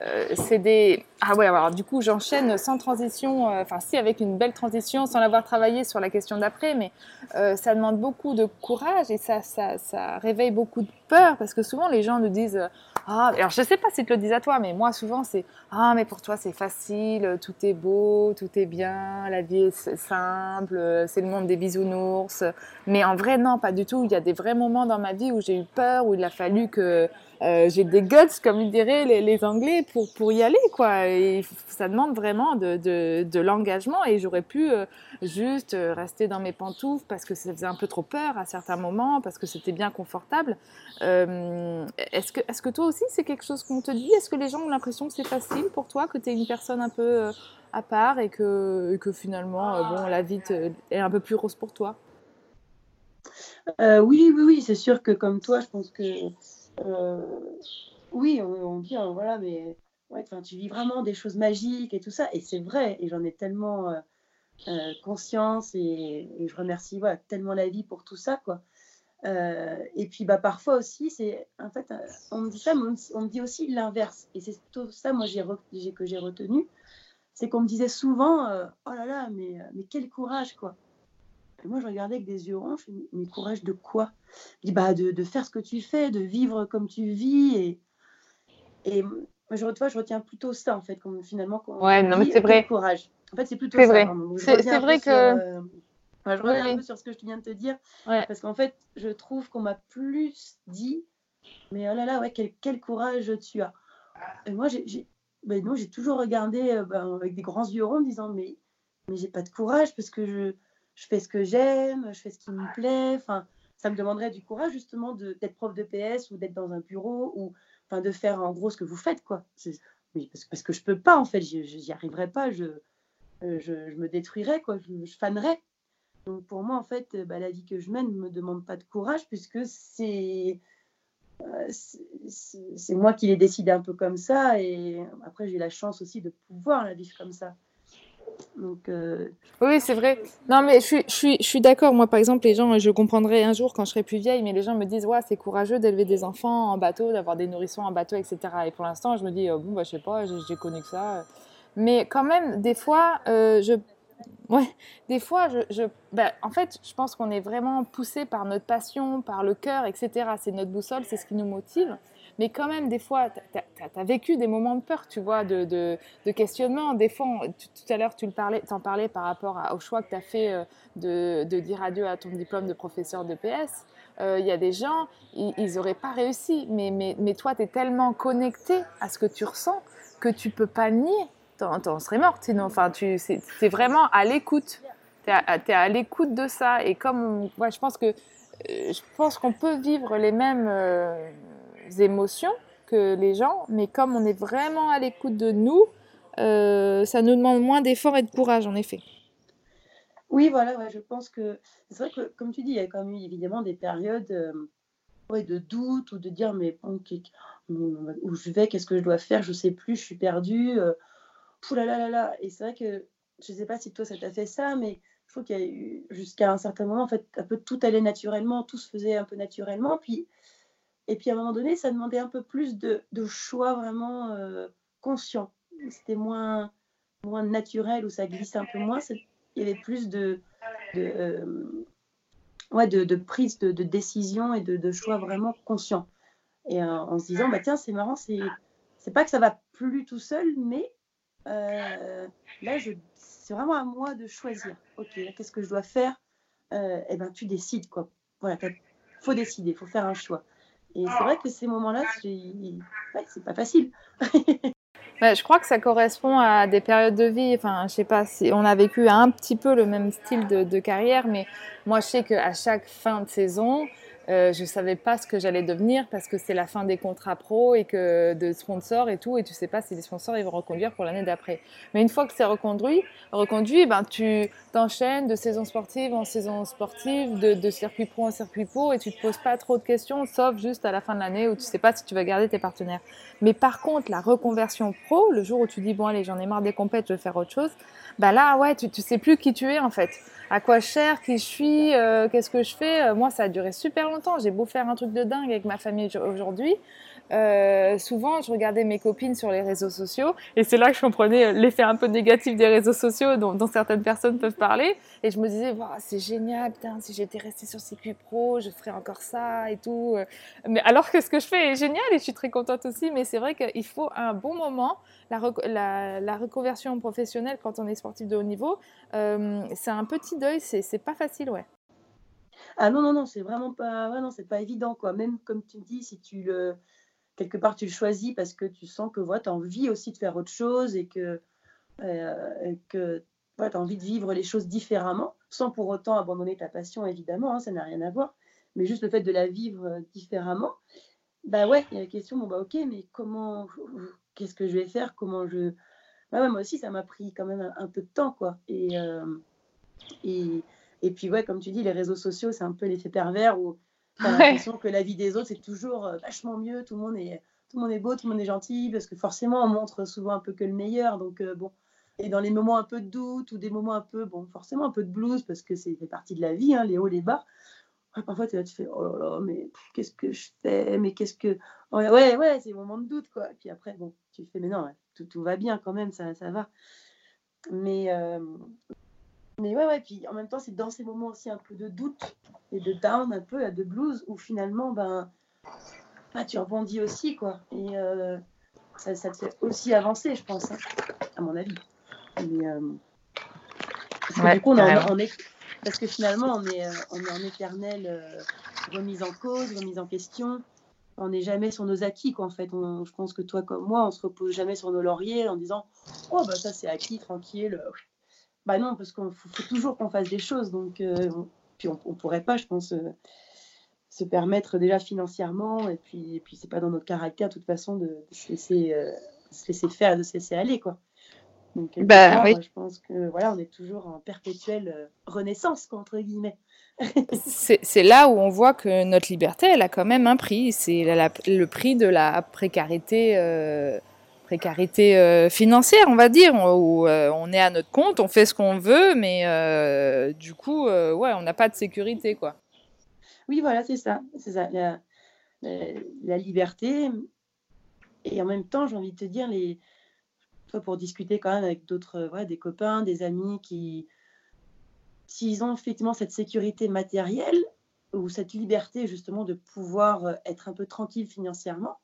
Speaker 1: euh, c'est des. Ah ouais, alors du coup, j'enchaîne sans transition, euh, enfin, si, avec une belle transition, sans l'avoir travaillé sur la question d'après, mais euh, ça demande beaucoup de courage et ça, ça, ça réveille beaucoup de peur parce que souvent les gens nous disent ah alors je sais pas si tu le dis à toi mais moi souvent c'est ah mais pour toi c'est facile tout est beau tout est bien la vie est simple c'est le monde des bisounours. Mais en vrai non pas du tout. Il y a des vrais moments dans ma vie où j'ai eu peur où il a fallu que euh, j'ai des guts, comme diraient les, Anglais, pour, pour y aller, quoi. Ça demande vraiment de, de, l'engagement et j'aurais pu euh, juste euh, rester dans mes pantoufles parce que ça faisait un peu trop peur à certains moments, parce que c'était bien confortable. est-ce, que, est-ce que toi aussi, c'est quelque chose qu'on te dit? Est-ce que les gens ont l'impression que c'est facile pour toi, que tu es une personne un peu à part et que, que finalement, bon, la vie est un peu plus rose pour toi?
Speaker 2: Oui, oui, oui, c'est sûr que comme toi, je pense que oui, on, dit, hein, voilà, mais ouais, tu vis vraiment des choses magiques et tout ça. Et c'est vrai, et j'en ai tellement euh, euh, conscience et, je remercie voilà, tellement la vie pour tout ça, quoi. et puis bah, parfois aussi, c'est en fait, on me dit ça, mais on, me dit aussi l'inverse. Et c'est tout ça, moi, j'ai, que j'ai retenu. C'est qu'on me disait souvent, oh là là, mais, mais quel courage, quoi. Et moi, je regardais avec des yeux ronds, mais courage de quoi? Je dis, bah, de, de, faire ce que tu fais, de vivre comme tu vis. Et, et je, toi, je retiens plutôt ça, en fait, comme, finalement.
Speaker 1: ouais, non, mais c'est vrai.
Speaker 2: Courage. En fait, c'est plutôt ça.
Speaker 1: Vrai. C'est vrai que.
Speaker 2: Euh, je reviens un peu sur ce que je viens de te dire. Parce qu'en fait, je trouve qu'on m'a plus dit, mais oh là là, ouais, quel, quel courage tu as. Et moi, j'ai ben j'ai toujours regardé euh, ben, avec des grands yeux ronds en me disant, mais, mais j'ai pas de courage parce que je je fais ce que j'aime, je fais ce qui me plaît. Enfin, ça me demanderait du courage justement d'être prof de PS ou d'être dans un bureau ou enfin de faire en gros ce que vous faites quoi. Oui, parce, parce, que je peux pas en fait, j'y arriverais pas, je, euh, je, je, me détruirais quoi, je, je, fanerais. Donc pour moi en fait, bah, la vie que je mène ne me demande pas de courage puisque c'est euh, c'est moi qui l'ai décidé un peu comme ça et après j'ai la chance aussi de pouvoir la vivre comme ça. Euh,
Speaker 1: Oui, c'est vrai. Non, mais je suis, je suis, je suis d'accord. Moi, par exemple, les gens, je comprendrai un jour quand je serai plus vieille, mais les gens me disent, ouais, c'est courageux d'élever des enfants en bateau, d'avoir des nourrissons en bateau, etc. Et pour l'instant, je me dis, oh, bon, bah, je sais pas, j'ai connu que ça. Mais quand même, des fois, euh, je. Ouais, des fois, je. je ben, en fait, je pense qu'on est vraiment poussé par notre passion, par le cœur, etc. C'est notre boussole, c'est ce qui nous motive. Mais quand même, des fois, tu as, vécu des moments de peur, tu vois, de, questionnement. Des fois, tout à l'heure, tu le parlais, en parlais par rapport au choix que tu as fait euh, de, dire adieu à ton diplôme de professeur de PS. Euh, Il y a des gens, ils n'auraient pas réussi. Mais, mais, mais toi, tu es tellement connecté à ce que tu ressens que tu peux pas nier. T'en serais morte sinon. Enfin, tu es vraiment à l'écoute. Tu es à, l'écoute de ça. Et comme, ouais, je pense que euh, je pense qu'on peut vivre les mêmes émotions que les gens, mais comme on est vraiment à l'écoute de nous, euh, ça nous demande moins d'efforts et de courage, en effet.
Speaker 2: oui, voilà, je pense que c'est vrai que, comme tu dis, il y a quand même eu évidemment des périodes euh, de doute ou de dire, mais qui- où je vais, qu'est-ce que je dois faire, je sais plus, je suis perdue. Euh, là là là là. Et c'est vrai que je sais pas si toi ça t'a fait ça, mais je trouve qu'il y a eu jusqu'à un certain moment, en fait, un peu tout allait naturellement, tout se faisait un peu naturellement. Puis, et puis à un moment donné, ça demandait un peu plus de, choix vraiment euh, conscients. C'était moins, moins naturel, où ça glissait un peu moins. Il y avait plus de, euh, ouais, de, de prise de, décision et de, choix vraiment conscients. Et euh, en se disant, bah tiens, c'est marrant, c'est c'est pas que ça va plus tout seul, mais euh, là, c'est vraiment à moi de choisir. Ok, qu'est-ce que je dois faire? Eh ben, tu décides quoi. Voilà, faut décider, faut faire un choix. Et c'est vrai que ces moments-là, c'est pas facile.
Speaker 1: Je crois que ça correspond à des périodes de vie. Enfin, je sais pas si on a vécu un petit peu le même style de, de carrière, mais moi, je sais qu'à chaque fin de saison, euh, je savais pas ce que j'allais devenir parce que c'est la fin des contrats pro et que de sponsors et tout, et tu sais pas si les sponsors ils vont reconduire pour l'année d'après. Mais une fois que c'est reconduit, reconduit, ben tu t'enchaînes de saison sportive en saison sportive, de, de circuit pro en circuit pro, et tu te poses pas trop de questions, sauf juste à la fin de l'année où tu sais pas si tu vas garder tes partenaires. Mais par contre, la reconversion pro, le jour où tu dis bon allez, j'en ai marre des compètes, je vais faire autre chose, bah là ouais, tu, tu sais plus qui tu es en fait. À quoi sers, qui je suis, euh, qu'est-ce que je fais? Euh, moi, ça a duré super longtemps. J'ai beau faire un truc de dingue avec ma famille aujourd'hui. Euh, souvent, je regardais mes copines sur les réseaux sociaux et c'est là que je comprenais l'effet un peu négatif des réseaux sociaux dont, certaines personnes peuvent parler. Et je me disais, c'est génial, putain, si j'étais restée sur circuit pro, je ferais encore ça et tout. Mais alors que ce que je fais est génial et je suis très contente aussi, mais c'est vrai qu'il faut un bon moment. La, rec- la, la reconversion professionnelle quand on est sportif de haut niveau, euh, c'est un petit deuil, c'est pas facile, ouais.
Speaker 2: Ah non, non, non, c'est vraiment pas, non, pas évident, quoi. Même comme tu dis, si tu le, quelque part, tu le choisis parce que tu sens que voilà, tu as envie aussi de faire autre chose et que, euh, que tu as envie de vivre les choses différemment, sans pour autant abandonner ta passion, évidemment, hein, ça n'a rien à voir, mais juste le fait de la vivre euh, différemment, bah ouais, il y a la question, bon bah ok, mais comment, qu'est-ce que je vais faire, comment je... Bah moi aussi, ça m'a pris quand même un, peu de temps, quoi. Et, euh, et, et puis, comme tu dis, les réseaux sociaux, c'est un peu l'effet pervers où tu
Speaker 1: Ouais.
Speaker 2: l'impression que la vie des autres, c'est toujours euh, vachement mieux, tout le, monde est, tout le monde est beau, tout le monde est gentil, parce que forcément, on montre souvent un peu que le meilleur. Donc, euh, bon, et dans les moments un peu de doute ou des moments un peu, bon, forcément un peu de blues, parce que c'est fait partie de la vie, hein, les hauts, les bas. Ouais, parfois, t'es là, tu fais, oh là là, mais qu'est-ce que je fais, mais qu'est-ce que. Ouais, ouais, ouais, c'est des moments de doute, quoi. Et puis après, bon, tu fais, mais non, tout, tout va bien quand même, ça, ça va. Mais, euh, mais ouais, ouais, puis en même temps, c'est dans ces moments aussi un peu de doute et de down, un peu, de blues, où finalement, ben, bah, tu rebondis aussi, quoi. Et euh, ça, ça te fait aussi avancer, je pense, hein, à mon avis. Mais, euh, parce que
Speaker 1: Ouais,
Speaker 2: du coup, on est en-
Speaker 1: carrément.
Speaker 2: on est- parce que finalement, on est, euh, on est en éternelle euh, remise en cause, remise en question. On n'est jamais sur nos acquis, quoi, en fait. On- je pense que toi, comme moi, on se repose jamais sur nos lauriers en disant Oh, bah ça, c'est acquis, tranquille. Bah non, parce qu'il faut, faut toujours qu'on fasse des choses. Donc, euh, on- puis on, on pourrait pas, je pense, euh, se permettre déjà financièrement. Et puis, et puis c'est pas dans notre caractère, de toute façon, de, de se, laisser, euh, se laisser faire, de se laisser aller, quoi. Donc,
Speaker 1: Bah,
Speaker 2: part,
Speaker 1: oui.
Speaker 2: je pense que voilà, on est toujours en perpétuelle renaissance, quoi, entre guillemets.
Speaker 1: C'est là où on voit que notre liberté, elle a quand même un prix. C'est le prix de la précarité précarité euh, financière, on va dire, où euh, on est à notre compte, on fait ce qu'on veut, mais euh, du coup, ouais, on n'a pas de sécurité, quoi.
Speaker 2: Oui, voilà, c'est ça, c'est ça, la, liberté. Et en même temps, j'ai envie de te dire, les, pour discuter quand même avec d'autres, ouais, des copains, des amis qui, s'ils ont effectivement cette sécurité matérielle ou cette liberté justement de pouvoir être un peu tranquille financièrement,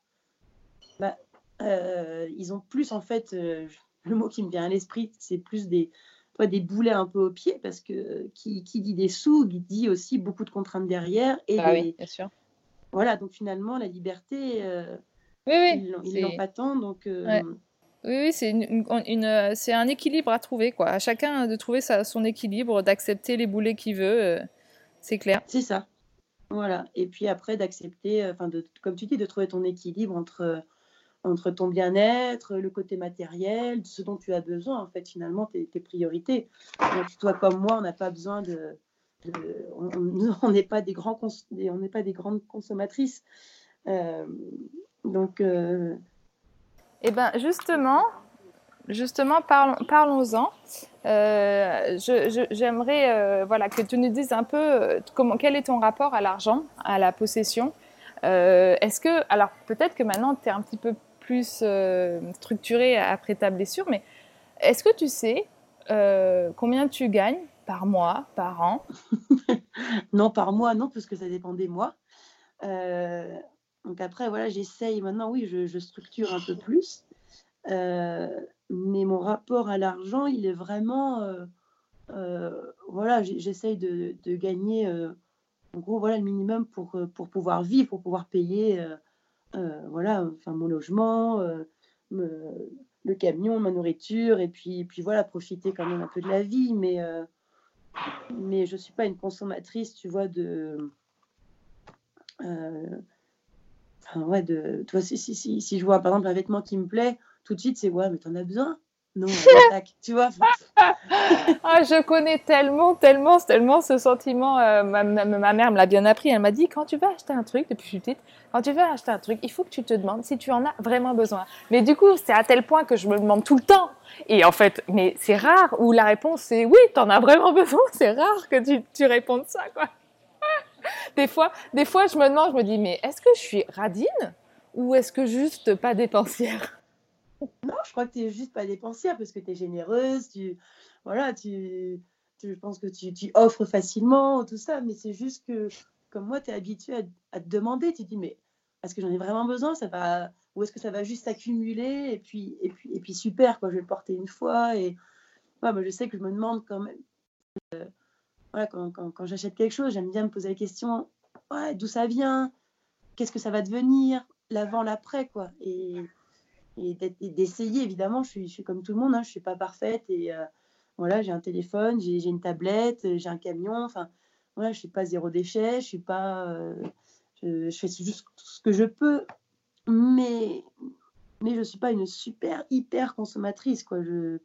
Speaker 2: ils ont plus en fait, euh, le mot qui me vient à l'esprit, c'est plus des, des boulets un peu au pied parce que qui, qui, dit des sous, dit aussi beaucoup de contraintes derrière. Et
Speaker 1: ah oui, bien sûr.
Speaker 2: Voilà, donc finalement, la liberté, euh,
Speaker 1: oui, oui,
Speaker 2: ils n'ont pas tant. Donc,
Speaker 1: Oui, oui c'est une, une, c'est un équilibre à trouver. Quoi. À chacun de trouver sa, son équilibre, d'accepter les boulets qu'il veut. c'est clair.
Speaker 2: C'est ça. Voilà. Et puis après, d'accepter, enfin, de, comme tu dis, de trouver ton équilibre entre entre ton bien-être, le côté matériel, ce dont tu as besoin, en fait, finalement, tes, priorités. Toi comme moi, on n'a pas besoin de... on n'est pas, des pas des grandes consommatrices. Euh, donc... Euh,
Speaker 1: eh bien, justement, justement parlons-en. Euh, j'aimerais voilà, que tu nous dises un peu comment, quel est ton rapport à l'argent, à la possession. Est-ce que, alors peut-être que maintenant tu es un petit peu plus euh, structuré après ta blessure, mais est-ce que tu sais euh, combien tu gagnes par mois, par an?
Speaker 2: Non, par mois, non, parce que ça dépend des mois. Euh, donc après, voilà, j'essaye maintenant, oui, je, structure un peu plus. mais mon rapport à l'argent, il est vraiment... voilà, j'essaye de, de, gagner, en gros, voilà, le minimum pour, pour pouvoir vivre, pour pouvoir payer voilà, enfin mon logement, euh, le camion, ma nourriture, et puis, puis voilà, profiter quand même un peu de la vie, mais, euh, mais je ne suis pas une consommatrice, tu vois, de... Enfin, ouais, de, toi, si, si, si, si je vois par exemple un vêtement qui me plaît, tout de suite c'est ouais, mais t'en as besoin non, tu vois.
Speaker 1: ah, je connais tellement, tellement, tellement ce sentiment. Euh, ma, mère me l'a bien appris. Elle m'a dit quand tu vas acheter un truc, depuis petite, quand tu vas acheter un truc, il faut que tu te demandes si tu en as vraiment besoin. Mais du coup, c'est à tel point que je me demande tout le temps. Et en fait, mais c'est rare où la réponse c'est oui, tu en as vraiment besoin. C'est rare que tu, tu répondes ça, quoi. des fois, des fois, je me demande, je me dis, mais est-ce que je suis radine ou est-ce que juste pas dépensière?
Speaker 2: Non, je crois que tu n'es juste pas dépensière parce que tu es généreuse, tu, voilà, je pense que tu, offres facilement, tout ça, mais c'est juste que, comme moi, tu es habitué à, te demander, tu te dis, mais est-ce que j'en ai vraiment besoin? Ça va, Ou est-ce que ça va juste s'accumuler? Et puis, super, quoi, je vais le porter une fois. Je sais que je me demande quand même, euh, quand, j'achète quelque chose, j'aime bien me poser la question, d'où ça vient? Qu'est-ce que ça va devenir? L'avant, l'après, quoi. Et d'essayer, évidemment, je suis, je suis, comme tout le monde, hein, je ne suis pas parfaite. Et euh, voilà, j'ai un téléphone, j'ai une tablette, j'ai un camion. Enfin, voilà, je ne suis pas zéro déchet, je suis pas. Euh, je, fais juste ce que je peux, mais, mais je ne suis pas une super, hyper consommatrice. Quoi. Je,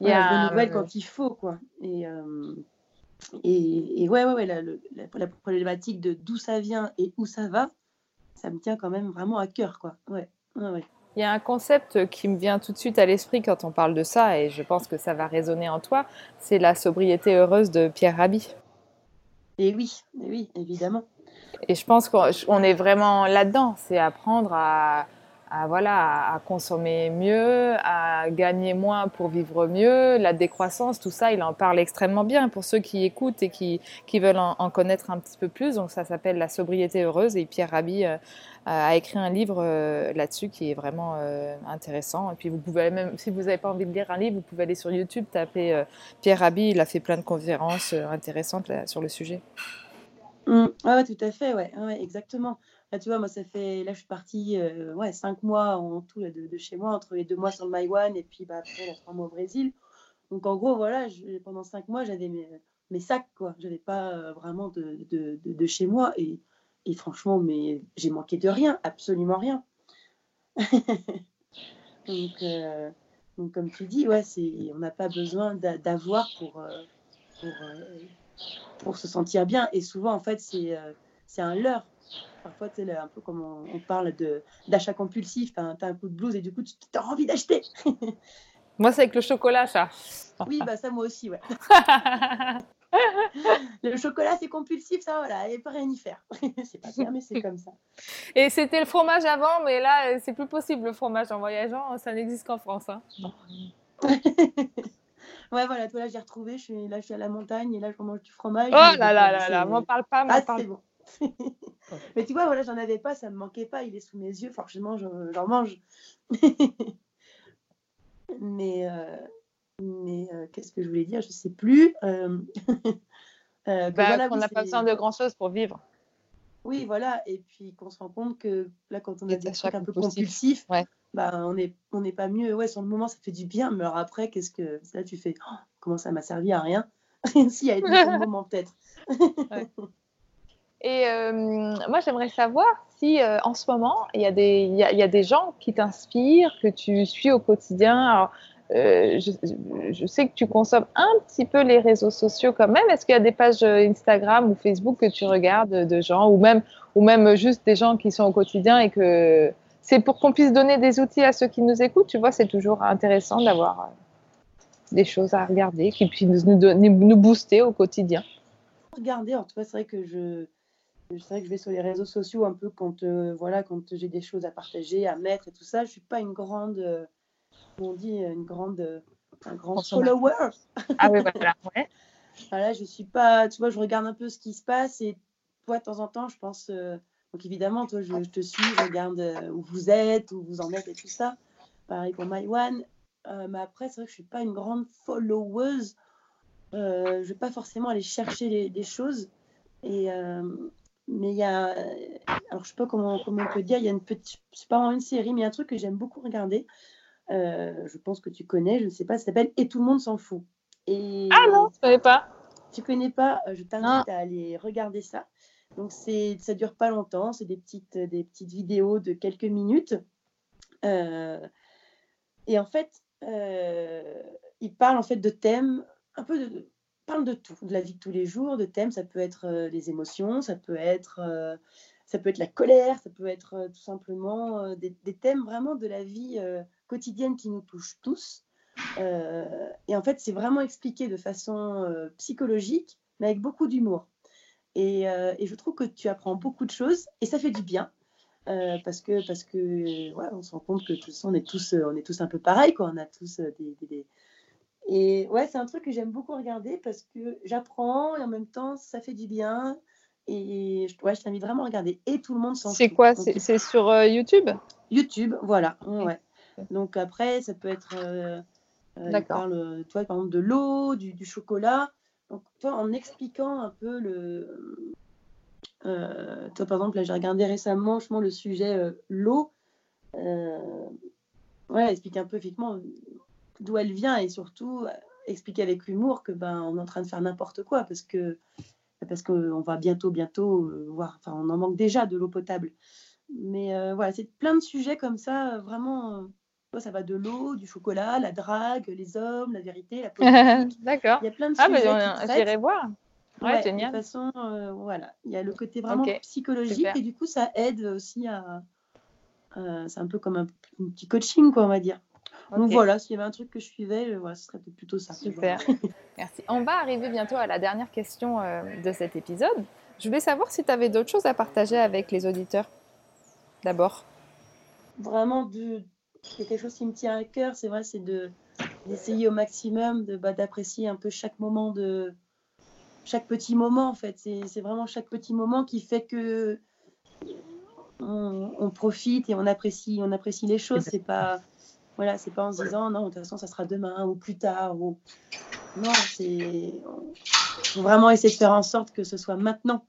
Speaker 2: voilà, yeah, je renouvelle quand il faut. Quoi. Et, euh, et, et, ouais, ouais, ouais la, la, problématique de d'où ça vient et où ça va, ça me tient quand même vraiment à cœur. Quoi. Ouais, ouais, ouais.
Speaker 1: Il y a un concept qui me vient tout de suite à l'esprit quand on parle de ça, et je pense que ça va résonner en toi, c'est la sobriété heureuse de Pierre Rabhi.
Speaker 2: Et oui, et oui, évidemment.
Speaker 1: Et je pense qu'on est vraiment là-dedans, c'est apprendre à, à, voilà, à consommer mieux, à gagner moins pour vivre mieux, la décroissance, tout ça, il en parle extrêmement bien pour ceux qui écoutent et qui, qui veulent en, connaître un petit peu plus. Donc ça s'appelle La sobriété heureuse et Pierre Rabhi euh, a écrit un livre euh, là-dessus qui est vraiment euh, intéressant. Et puis vous pouvez même, si vous n'avez pas envie de lire un livre, vous pouvez aller sur YouTube, taper Pierre Rabhi, il a fait plein de conférences intéressantes sur le sujet.
Speaker 2: Mmh. Ah tout à fait, ouais, ouais exactement. Là, tu vois, moi, ça fait. Là, je suis partie euh, ouais, cinq mois en tout de, chez moi, entre les deux mois sur le Maïwan et puis bah, après, trois mois au Brésil. Donc, en gros, voilà, pendant cinq mois, j'avais mes, sacs, quoi. Je n'avais pas euh, vraiment de, de, de, chez moi. Et, et franchement, mais j'ai manqué de rien, absolument rien. donc, euh, donc, comme tu dis, ouais, on n'a pas besoin d'avoir pour, pour, pour, se sentir bien. Et souvent, en fait, c'est un leurre Parfois, c'est un peu comme on, parle d'achat compulsif. Tu as, un coup de blues et du coup, tu as envie d'acheter.
Speaker 1: moi, c'est avec le chocolat, ça.
Speaker 2: Oui, bah ça, moi aussi, ouais. le chocolat, c'est compulsif, ça, voilà, et pas rien y faire. c'est pas bien, mais c'est comme ça.
Speaker 1: Et c'était le fromage avant, mais là, c'est plus possible le fromage en voyageant, ça n'existe qu'en France. Hein.
Speaker 2: ouais, voilà, toi là, j'ai retrouvé, je suis, là, je suis à la montagne et là, je mange du fromage.
Speaker 1: Oh là là là là, m'en parle pas, m'en
Speaker 2: ah,
Speaker 1: parle.
Speaker 2: bon. Mais tu vois, voilà, j'en avais pas, ça me manquait pas, il est sous mes yeux, forcément, j'en mange. mais. Euh, mais euh, qu'est-ce que je voulais dire? Je ne sais plus. Euh,
Speaker 1: bah, qu'on n'a pas besoin de grand-chose pour vivre.
Speaker 2: Oui, voilà. Et puis qu'on se rend compte que là, quand on a des trucs un peu compulsifs, bah, on n'est on est pas mieux. Ouais, sur le moment, ça fait du bien. Mais alors après, qu'est-ce que. Là, tu fais? Oh, comment ça m'a servi à rien? S'il y a eu un moment, peut-être.
Speaker 1: Et moi, j'aimerais savoir si en ce moment, il y, a des, gens qui t'inspirent, que tu suis au quotidien. Euh, je, sais que tu consommes un petit peu les réseaux sociaux quand même. Est-ce qu'il y a des pages euh, Instagram ou Facebook que tu regardes de gens ou même, juste des gens qui sont au quotidien et que c'est pour qu'on puisse donner des outils à ceux qui nous écoutent? Tu vois, c'est toujours intéressant d'avoir euh, des choses à regarder qui puissent nous, nous booster au quotidien.
Speaker 2: Regarder, en tout cas, c'est vrai que je, c'est vrai que je vais sur les réseaux sociaux un peu quand, voilà, quand j'ai des choses à partager, à mettre et tout ça. Je suis pas une grande on dit, une grande, un grand follower.
Speaker 1: Ah oui, voilà. Ouais.
Speaker 2: voilà, je suis pas, tu vois, je regarde un peu ce qui se passe et toi, de temps en temps, je pense. Euh, donc évidemment, toi, je, te suis, je regarde euh, où vous êtes, où vous en êtes et tout ça. Pareil pour MyOne. Euh, mais après, c'est vrai que je suis pas une grande followeuse. Euh, je vais pas forcément aller chercher des choses. Et mais il y a, alors je sais pas comment, comment on peut dire, il y a une petite, c'est pas vraiment une série, mais il y a un truc que j'aime beaucoup regarder. Euh, je pense que tu connais, je ne sais pas, ça s'appelle Et tout le monde s'en fout. Et
Speaker 1: ah non, je ne connais pas.
Speaker 2: Tu connais pas, euh, je t'invite à aller regarder ça. Donc c'est, ça dure pas longtemps, c'est des petites, des petites vidéos de quelques minutes. Euh, et en fait, il parle en fait de thèmes, un peu de, parle de tout, de la vie de tous les jours, de thèmes. Ça peut être les émotions, ça peut être ça peut être la colère, ça peut être tout simplement des, thèmes vraiment de la vie quotidienne qui nous touche tous. Euh, et en fait, c'est vraiment expliqué de façon euh, psychologique, mais avec beaucoup d'humour. Et, euh, je trouve que tu apprends beaucoup de choses et ça fait du bien. parce que parce que ouais, on se rend compte que tout on est tous on est tous un peu pareils on a tous des, et ouais c'est un truc que j'aime beaucoup regarder parce que j'apprends et en même temps ça fait du bien. Et ouais, je t'invite vraiment à regarder. Et tout le monde s'en
Speaker 1: c'est quoi? C'est sur YouTube?
Speaker 2: YouTube voilà. Ouais. Donc après, ça peut être, euh, euh parle, toi, par exemple, de l'eau, du, chocolat. Donc, toi, en expliquant un peu le. Euh, toi, par exemple, là, j'ai regardé récemment justement, le sujet euh, l'eau. ouais, explique un peu effectivement d'où elle vient et surtout expliquer avec l'humour que ben on est en train de faire n'importe quoi parce que parce qu'on va bientôt bientôt voir enfin on en manque déjà de l'eau potable mais voilà c'est plein de sujets comme ça vraiment ça va de l'eau, du chocolat, la drague, les hommes, la vérité, la politique.
Speaker 1: D'accord.
Speaker 2: Il y a plein de
Speaker 1: ah, sujets. Ah, mais j'irai voir. Ouais, génial.
Speaker 2: De toute façon, euh, voilà, il y a le côté vraiment psychologique et du coup, ça aide aussi à. Euh, c'est un peu comme un, petit coaching, quoi, on va dire. Donc voilà, s'il y avait un truc que je suivais, euh, voilà, ce serait plutôt ça.
Speaker 1: Super. Merci. On va arriver bientôt à la dernière question de cet épisode. Je voulais savoir si tu avais d'autres choses à partager avec les auditeurs. D'abord.
Speaker 2: Vraiment de, c'est quelque chose qui me tient à cœur, c'est vrai, c'est de d'essayer au maximum de bah, d'apprécier un peu chaque moment de chaque petit moment en fait. C'est vraiment chaque petit moment qui fait que on, profite et on apprécie on apprécie les choses. C'est pas voilà, c'est pas en se disant non de toute façon ça sera demain ou plus tard ou non c'est faut vraiment essayer de faire en sorte que ce soit maintenant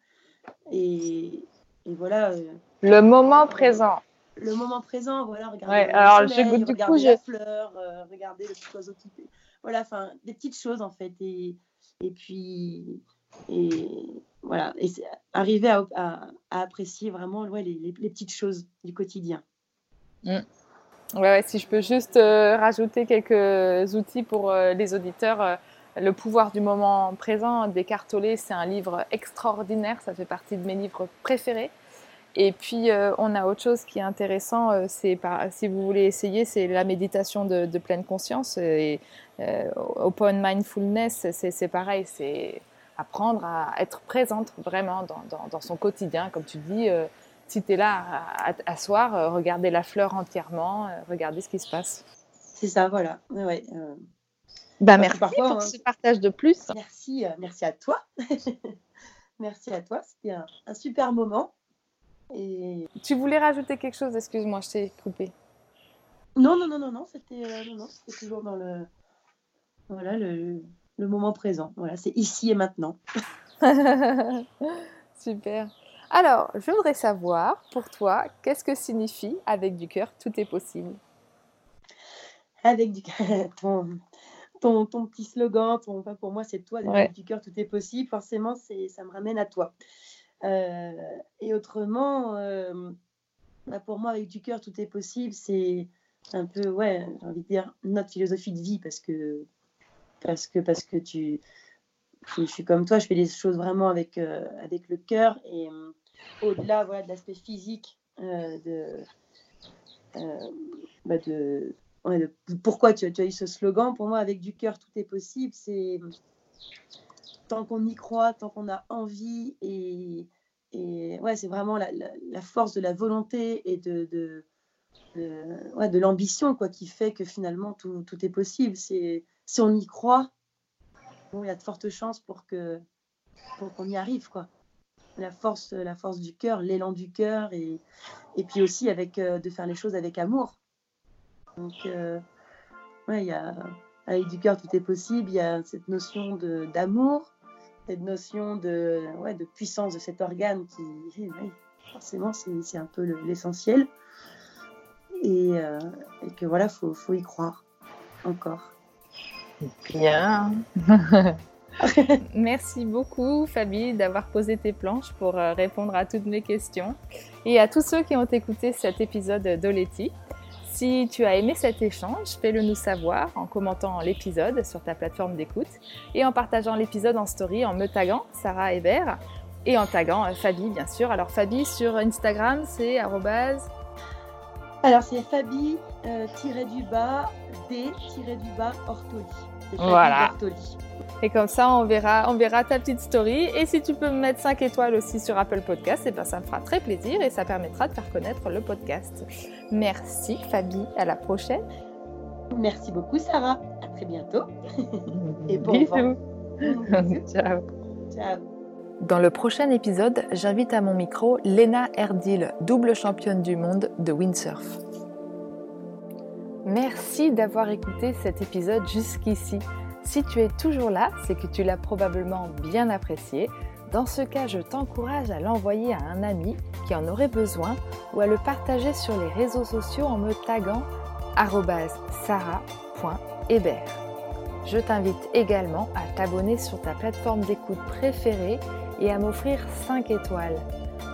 Speaker 2: et, et voilà. Euh,
Speaker 1: le moment présent
Speaker 2: le moment présent, voilà, regarder ouais, alors, soleil, je, du regarder coup, la fleur, euh, regarder le petit oiseau qui voilà, enfin des petites choses en fait et, et puis et voilà et arriver à, à, apprécier vraiment ouais, les, les, petites choses du quotidien.
Speaker 1: Mm. Si je peux juste euh, rajouter quelques outils pour euh, les auditeurs. le pouvoir du moment présent Tolle, c'est un livre extraordinaire, ça fait partie de mes livres préférés. Et puis, euh, on a autre chose qui est intéressant, euh, c'est si vous voulez essayer, c'est la méditation de, pleine conscience. Et euh, Open Mindfulness, c'est pareil, c'est apprendre à être présente vraiment dans, son quotidien. Comme tu dis, euh, si tu es là à, à asseoir, euh, regarder la fleur entièrement, euh, regarder ce qui se passe.
Speaker 2: C'est ça, voilà. Ouais, ouais, euh,
Speaker 1: Bah, merci
Speaker 2: parfois,
Speaker 1: pour
Speaker 2: hein,
Speaker 1: ce partage de plus.
Speaker 2: merci, euh, merci à toi. merci à toi. C'était un, un super moment. Et
Speaker 1: Tu voulais rajouter quelque chose? Excuse-moi, je t'ai coupé.
Speaker 2: non, non, non, non, non, c'était euh, non, non, c'était toujours dans le voilà le, le moment présent. Voilà, c'est ici et maintenant.
Speaker 1: Super. Alors, je voudrais savoir, pour toi, qu'est-ce que signifie avec du cœur, tout est possible?
Speaker 2: Avec du ton, ton, ton petit slogan, ton, enfin, pour moi c'est toi, avec du cœur tout est possible, forcément c'est, ça me ramène à toi. Euh, et autrement, euh, bah, pour moi avec du cœur tout est possible, c'est un peu, ouais, j'ai envie de dire notre philosophie de vie parce que, parce que, parce que tu, je, suis comme toi, je fais les choses vraiment avec, euh, avec le cœur et euh, au-delà voilà, de l'aspect physique euh, de, bah, de, pourquoi tu as, eu ce slogan. Pour moi, avec du cœur, tout est possible. C'est tant qu'on y croit, tant qu'on a envie et, et ouais, c'est vraiment la, force de la volonté et de, de, de l'ambition quoi, qui fait que finalement tout, tout est possible. C'est si on y croit, bon, il y a de fortes chances pour que pour qu'on y arrive quoi. La force, la force du cœur, l'élan du cœur et, et puis aussi avec euh, de faire les choses avec amour. Donc, euh, ouais, il y a, avec du cœur, tout est possible. Il y a cette notion de- d'amour, cette notion de, ouais, de puissance de cet organe qui, forcément, c'est un peu le- l'essentiel. Et, euh, et que voilà, faut, faut y croire encore.
Speaker 1: Merci beaucoup, Fabi, d'avoir posé tes planches pour euh, répondre à toutes mes questions. Et à tous ceux qui ont écouté cet épisode d'Oleti. Si tu as aimé cet échange, fais-le nous savoir en commentant l'épisode sur ta plateforme d'écoute et en partageant l'épisode en story en me taguant Sarah Hébert et en taguant euh, Fabi, bien sûr. Alors, Fabi sur Instagram, c'est
Speaker 2: Alors, c'est Fabi, euh, tiré du bas, D, tiré du bas, Ortoli.
Speaker 1: Voilà.
Speaker 2: Ortoli.
Speaker 1: Et comme ça, on verra, on verra ta petite story. Et si tu peux me mettre 5 étoiles aussi sur Apple Podcast, eh ben, ça me fera très plaisir et ça permettra de faire connaître le podcast. Merci Fabi, à la prochaine.
Speaker 2: Merci beaucoup, Sarah. À très bientôt. Et bon.
Speaker 1: Bisous. Ciao.
Speaker 2: Ciao.
Speaker 1: Dans le prochain épisode, j'invite à mon micro Lena Erdil, double championne du monde de windsurf. Merci d'avoir écouté cet épisode jusqu'ici. Si tu es toujours là, c'est que tu l'as probablement bien apprécié. Dans ce cas, je t'encourage à l'envoyer à un ami qui en aurait besoin ou à le partager sur les réseaux sociaux en me taguant sarah.hébert. Je t'invite également à t'abonner sur ta plateforme d'écoute préférée et à m'offrir 5 étoiles.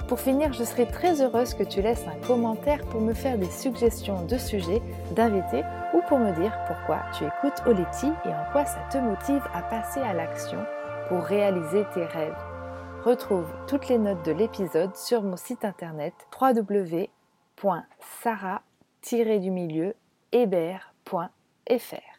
Speaker 1: Pour finir, je serai très heureuse que tu laisses un commentaire pour me faire des suggestions de sujets, d'invités ou pour me dire pourquoi tu écoutes Oleti et en quoi ça te motive à passer à l'action pour réaliser tes rêves. Retrouve toutes les notes de l'épisode sur mon site internet www.sarah-hébert.fr.